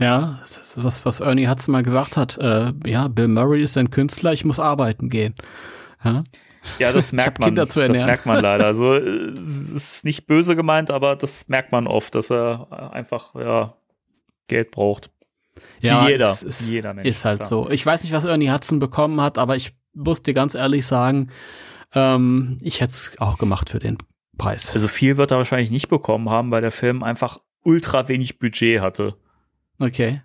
Ja, ist was, was Ernie Hudson mal gesagt hat. Äh, ja, Bill Murray ist ein Künstler, ich muss arbeiten gehen. Ja, ja das [laughs] merkt man. Das merkt man leider. [laughs] Also es ist nicht böse gemeint, aber das merkt man oft, dass er einfach ja, Geld braucht. Ja, Wie jeder. Ist, jeder Mensch, ist halt klar. so. Ich weiß nicht, was Ernie Hudson bekommen hat, aber ich muss dir ganz ehrlich sagen, ähm, ich hätte es auch gemacht für den Preis. Also viel wird er wahrscheinlich nicht bekommen haben, weil der Film einfach ultra wenig Budget hatte. Okay.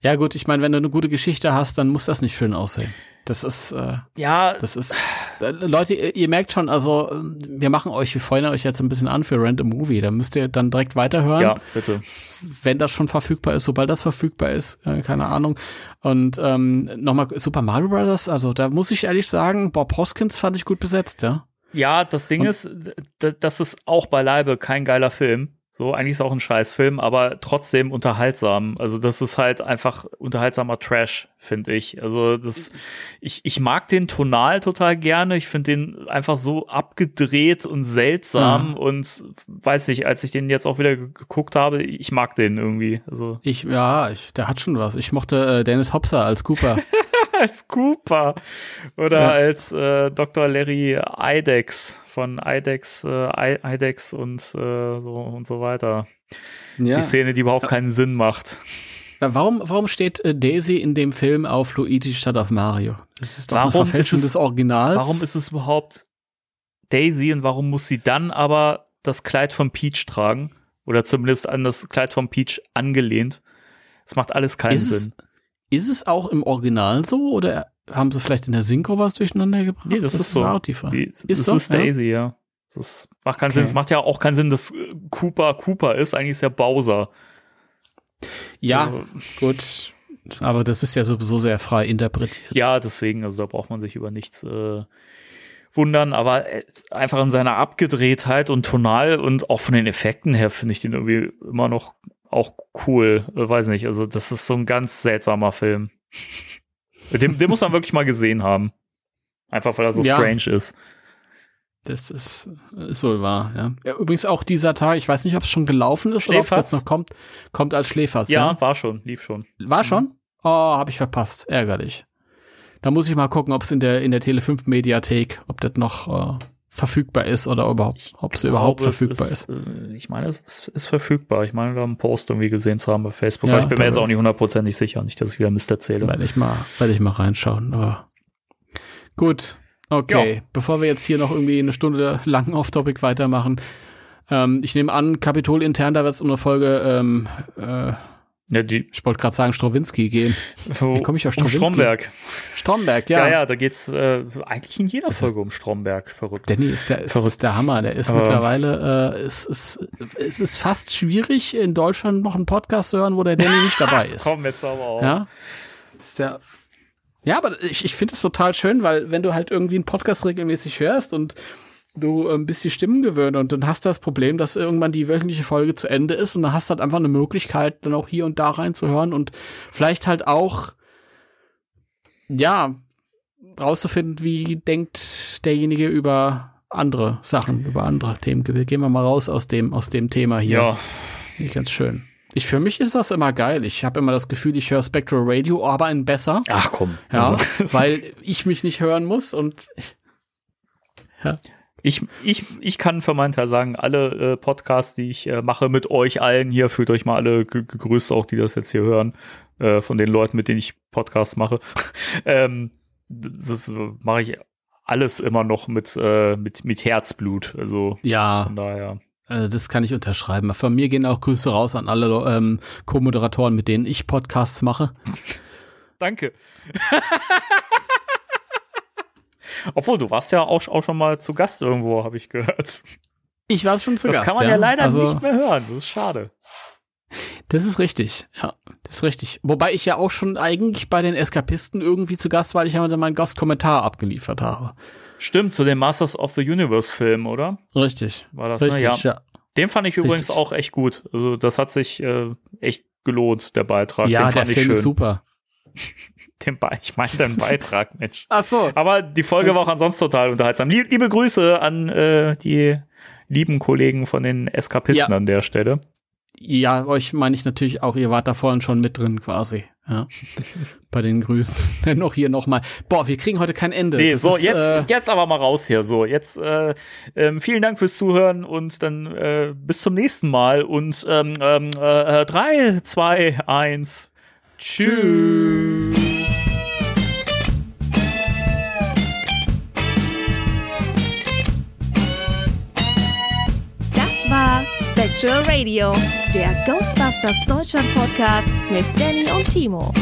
Ja gut, ich meine, wenn du eine gute Geschichte hast, dann muss das nicht schön aussehen. Das ist äh, ja, das ist äh, Leute, ihr, ihr, merkt schon, also wir machen euch, wir freuen euch jetzt ein bisschen an für Random Movie. Da müsst ihr dann direkt weiterhören. Ja, bitte. Wenn das schon verfügbar ist, sobald das verfügbar ist, äh, keine Ahnung. Und ähm, nochmal Super Mario Brothers, also da muss ich ehrlich sagen, Bob Hoskins fand ich gut besetzt, ja. Ja, das Ding Und, ist, das ist auch beileibe kein geiler Film. So, eigentlich ist auch ein Scheißfilm, aber trotzdem unterhaltsam. Also, das ist halt einfach unterhaltsamer Trash, finde ich. Also, das, ich, ich mag den tonal total gerne. Ich finde den einfach so abgedreht und seltsam ja. und weiß nicht, als ich den jetzt auch wieder geguckt habe, ich mag den irgendwie. Also. Ich, ja, ich, der hat schon was. Ich mochte äh, Dennis Hopser als Cooper. [laughs] als Cooper. Oder ja. als äh, Dr. Larry Idex von IDEX, äh, IDEX und äh, so und so weiter. Ja. Die Szene, die überhaupt keinen Sinn macht. Warum, warum steht äh, Daisy in dem Film auf Luigi statt auf Mario? Das ist doch warum eine Verfälschung es, des Originals. Warum ist es überhaupt Daisy und warum muss sie dann aber das Kleid von Peach tragen. Oder zumindest an das Kleid von Peach angelehnt. Es macht alles keinen ist Sinn. Es, ist es auch im Original so oder haben sie vielleicht in der Synchro was durcheinander gebracht? Nee, das, das ist, so. Auch die ist das so? ist Daisy, ja. ja. Das macht keinen okay. Sinn. Es macht ja auch keinen Sinn, dass Cooper Cooper ist. Eigentlich ist ja Bowser. Ja, also, gut. Aber das ist ja sowieso sehr frei interpretiert. Ja, deswegen, also da braucht man sich über nichts äh, wundern, aber äh, einfach in seiner Abgedrehtheit und tonal und auch von den Effekten her finde ich den irgendwie immer noch auch cool. Äh, weiß nicht, also das ist so ein ganz seltsamer Film. den, den muss man wirklich mal gesehen haben. Einfach weil er so ja. strange ist. Das ist, ist wohl wahr, ja. ja. Übrigens auch dieser Tag, ich weiß nicht, ob es schon gelaufen ist Schläfers? oder ob es jetzt noch kommt, kommt als Schläfers. Ja, ja, war schon, lief schon. War schon? Oh, habe ich verpasst. Ärgerlich. Da muss ich mal gucken, ob es in der, in der Tele 5 Mediathek, ob das noch äh, verfügbar ist oder überhaupt, ob es überhaupt verfügbar ist, ist. Äh, ich meine, es ist, ist, verfügbar. Ich meine, da einen Post irgendwie gesehen zu haben bei Facebook. Ja, aber ich bin mir jetzt auch nicht hundertprozentig sicher, nicht, dass ich wieder Mist erzähle. Werde ich mal, werde ich mal reinschauen. Aber gut. Okay, ja. bevor wir jetzt hier noch irgendwie eine Stunde lang auf Topic weitermachen, ähm, ich nehme an, Kapitol intern, da wird es um eine Folge, ähm, äh, ja, die, ich wollte gerade sagen Strawinski gehen. Wie komme ich auf Strawinski? Um Stromberg. Stromberg, ja. Ja, ja, da geht's äh, eigentlich in jeder Folge um Stromberg. Verrückt. Danny ist der, ist, ist der Hammer. Der ist Aber mittlerweile, äh, es, ist, es ist fast schwierig, in Deutschland noch einen Podcast zu hören, wo der Danny nicht dabei [laughs] ist. Komm jetzt aber auch. Ja, ist der ja, aber ich, ich finde es total schön, weil wenn du halt irgendwie einen Podcast regelmäßig hörst und du ähm, bist die Stimmen gewöhnt und dann hast du das Problem, dass irgendwann die wöchentliche Folge zu Ende ist und dann hast du halt einfach eine Möglichkeit, dann auch hier und da reinzuhören und vielleicht halt auch, ja, rauszufinden, wie denkt derjenige über andere Sachen, über andere Themen. Gehen wir mal raus aus dem, aus dem Thema hier. Ja. Nicht ganz schön. Ich für mich ist das immer geil. Ich habe immer das Gefühl, ich höre Spectral Radio, aber ein besser. Ach komm. Ja, also. weil ich mich nicht hören muss und ja. Ich, ich, ich kann für meinen Teil sagen, alle äh, Podcasts, die ich äh, mache mit euch allen hier, fühlt euch mal alle gegrüßt, auch die das jetzt hier hören, äh, von den Leuten, mit denen ich Podcasts mache. [laughs] ähm, das mache ich alles immer noch mit, äh, mit, mit Herzblut. Also ja. von daher. Also das kann ich unterschreiben. Von mir gehen auch Grüße raus an alle ähm, Co-Moderatoren, mit denen ich Podcasts mache. [laughs] Danke. [laughs] Obwohl, du warst ja auch, auch schon mal zu Gast irgendwo, habe ich gehört. Ich war schon zu das Gast. Das kann man ja, ja leider also, nicht mehr hören. Das ist schade. Das ist richtig, ja, das ist richtig. Wobei ich ja auch schon eigentlich bei den Eskapisten irgendwie zu Gast war, weil ich ja meinen Gastkommentar abgeliefert habe. Stimmt, zu dem Masters of the Universe Film, oder? Richtig. War das, ne? Richtig, ne? ja. ja. Den fand ich übrigens Richtig. auch echt gut. Also das hat sich äh, echt gelohnt, der Beitrag. Ja, den der Film schön. ist super. Den Be ich meine deinen [laughs] Beitrag, Mensch. Ach so. Aber die Folge okay. war auch ansonsten total unterhaltsam. Lieb, liebe Grüße an äh, die lieben Kollegen von den Eskapisten ja. an der Stelle. Ja, euch meine ich natürlich auch, ihr wart da vorhin schon mit drin quasi. Ja. Bei den Grüßen. [laughs] Dennoch hier nochmal. Boah, wir kriegen heute kein Ende. Nee, das so, ist, jetzt, äh, jetzt aber mal raus hier. So, jetzt äh, ähm, vielen Dank fürs Zuhören und dann äh, bis zum nächsten Mal. Und ähm, ähm, äh, 3, 2, 1. Tschüss. Das Spectral Radio, der Ghostbusters Deutschland Podcast mit Danny und Timo.